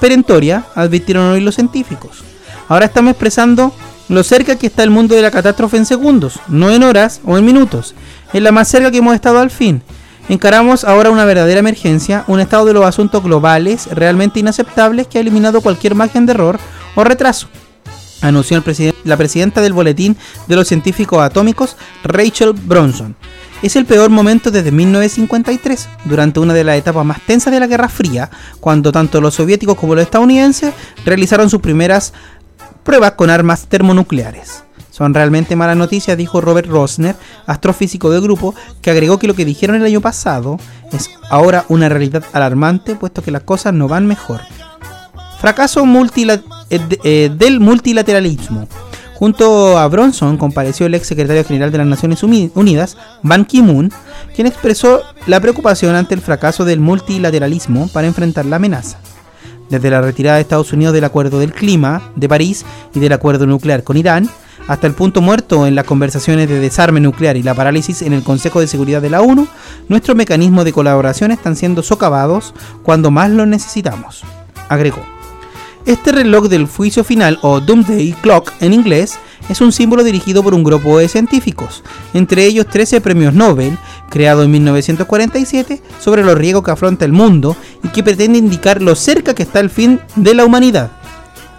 perentoria, advirtieron hoy los científicos. Ahora estamos expresando lo cerca que está el mundo de la catástrofe en segundos, no en horas o en minutos. Es la más cerca que hemos estado al fin. Encaramos ahora una verdadera emergencia, un estado de los asuntos globales realmente inaceptables que ha eliminado cualquier margen de error o retraso, anunció la presidenta del Boletín de los Científicos Atómicos, Rachel Bronson. Es el peor momento desde 1953, durante una de las etapas más tensas de la Guerra Fría, cuando tanto los soviéticos como los estadounidenses realizaron sus primeras pruebas con armas termonucleares. Son realmente malas noticias, dijo Robert Rosner, astrofísico del grupo, que agregó que lo que dijeron el año pasado es ahora una realidad alarmante, puesto que las cosas no van mejor. Fracaso eh, eh, del multilateralismo. Junto a Bronson compareció el ex secretario general de las Naciones Unidas, Ban Ki-moon, quien expresó la preocupación ante el fracaso del multilateralismo para enfrentar la amenaza. Desde la retirada de Estados Unidos del Acuerdo del Clima de París y del Acuerdo Nuclear con Irán, hasta el punto muerto en las conversaciones de desarme nuclear y la parálisis en el Consejo de Seguridad de la ONU, nuestros mecanismos de colaboración están siendo socavados cuando más los necesitamos, agregó. Este reloj del juicio final o Doomsday Clock en inglés es un símbolo dirigido por un grupo de científicos, entre ellos 13 premios Nobel, creado en 1947, sobre los riesgos que afronta el mundo y que pretende indicar lo cerca que está el fin de la humanidad.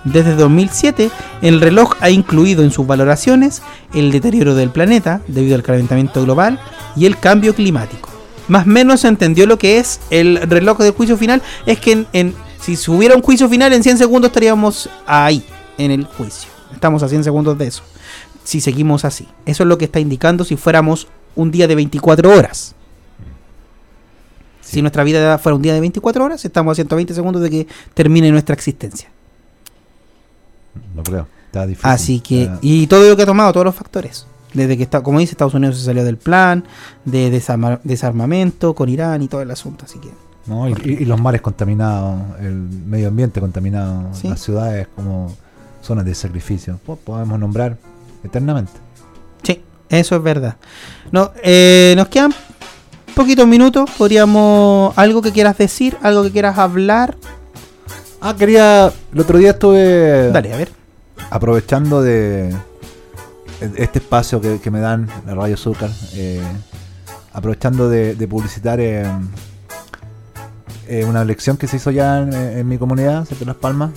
Desde 2007, el reloj ha incluido en sus valoraciones el deterioro del planeta debido al calentamiento global y el cambio climático. Más o menos se entendió lo que es el reloj del juicio final, es que en si hubiera un juicio final, en 100 segundos estaríamos ahí, en el juicio. Estamos a 100 segundos de eso. Si seguimos así. Eso es lo que está indicando si fuéramos un día de 24 horas. Si nuestra vida fuera un día de 24 horas, estamos a 120 segundos de que termine nuestra existencia. No creo. Está difícil. Así que, y todo lo que ha tomado, todos los factores. Desde que está, como dice, Estados Unidos se salió del plan de desarmamento con Irán y todo el asunto. Así que. Y, los mares contaminados, el medio ambiente contaminado, las ciudades como zonas de sacrificio. podemos nombrar eternamente. Sí, eso es verdad. No, eh, nos quedan poquitos minutos. Podríamos. ¿Algo que quieras decir? ¿Algo que quieras hablar? Ah, quería. El otro día estuve. Dale, a ver. Aprovechando de. este espacio que, me dan la Radio Azúcar, eh, aprovechando de, publicitar eh, una elección que se hizo ya en, mi comunidad, de Las Palmas,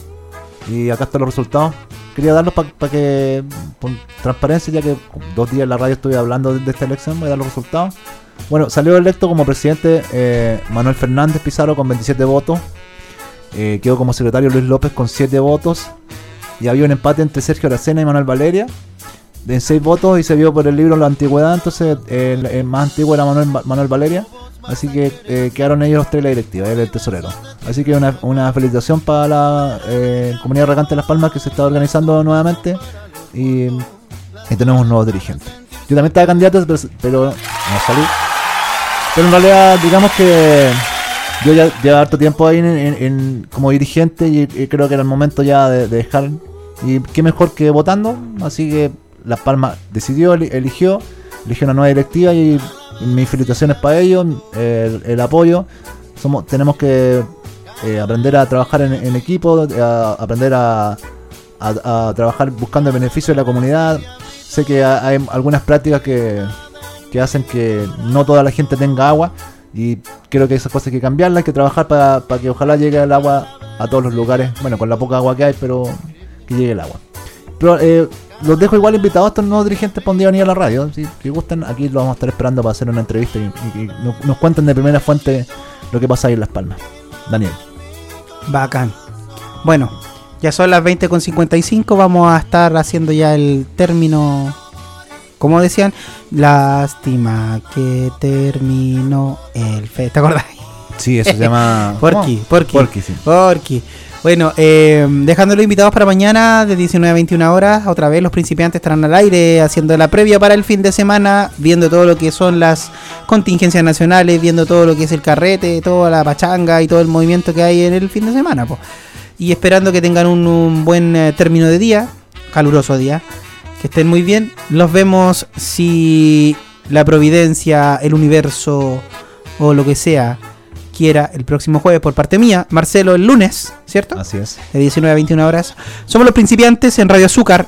y acá están los resultados. Quería darlos para que, con transparencia, ya que dos días en la radio estuve hablando de, esta elección, voy a dar los resultados. Bueno, salió electo como presidente Manuel Fernández Pizarro con 27 votos. quedó como secretario Luis López con 7 votos y había un empate entre Sergio Aracena y Manuel Valeria de seis votos y se vio por el libro La Antigüedad, entonces el, más antiguo era Manuel, Manuel Valeria, así que eh, quedaron ellos los tres la directiva, el tesorero. Así que una, una felicitación para la eh, comunidad regante de Las Palmas que se está organizando nuevamente y, tenemos nuevos dirigentes. Yo también estaba candidato, pero, no salí. Pero en realidad, digamos que yo ya llevo harto tiempo ahí en, como dirigente y, creo que era el momento ya de dejar y qué mejor que votando. Así que La Palma decidió, eligió, eligió una nueva directiva y mis felicitaciones para ellos, el, apoyo. Somos, tenemos que eh, aprender a trabajar en, equipo, aprender a, trabajar buscando el beneficio de la comunidad. Sé que hay algunas prácticas que, que hacen que no toda la gente tenga agua y creo que esas cosas hay que cambiarlas, hay que trabajar para que ojalá llegue el agua a todos los lugares. Bueno, con la poca agua que hay, pero que llegue el agua. Pero eh, los dejo igual invitados a estos nuevos dirigentes para un día venir a la radio. Si, gustan, aquí los vamos a estar esperando para hacer una entrevista y, nos, cuenten de primera fuente lo que pasa ahí en Las Palmas. Daniel. Bacán. Bueno, ya son las 20.55, vamos a estar haciendo ya el término, como decían, lástima que terminó el fe. ¿Te acordás? Sí, eso se llama... Porky, Porky. Porky, sí. Porky. Bueno, eh, dejándolo invitados para mañana de 19 a 21 horas. Otra vez los principiantes estarán al aire haciendo la previa para el fin de semana, viendo todo lo que son las contingencias nacionales, viendo todo lo que es el carrete, toda la pachanga y todo el movimiento que hay en el fin de semana. Y esperando que tengan un, buen eh, término de día, caluroso día. Que estén muy bien. Los vemos si la providencia, el universo o lo que sea quiera el próximo jueves por parte mía. Marcelo el lunes, ¿cierto? Así es. De 19 a 21 horas. Somos los principiantes en Radio Azúcar.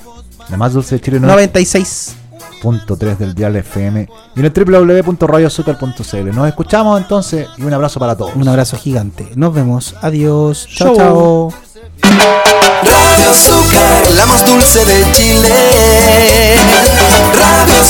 La más dulce de Chile. 96.3 del Dial FM y en el www.radioazúcar.cl. Nos escuchamos entonces y un abrazo para todos. Un abrazo gigante. Nos vemos. Adiós. Chao, chao. Radio Azúcar, la más dulce de Chile. Radio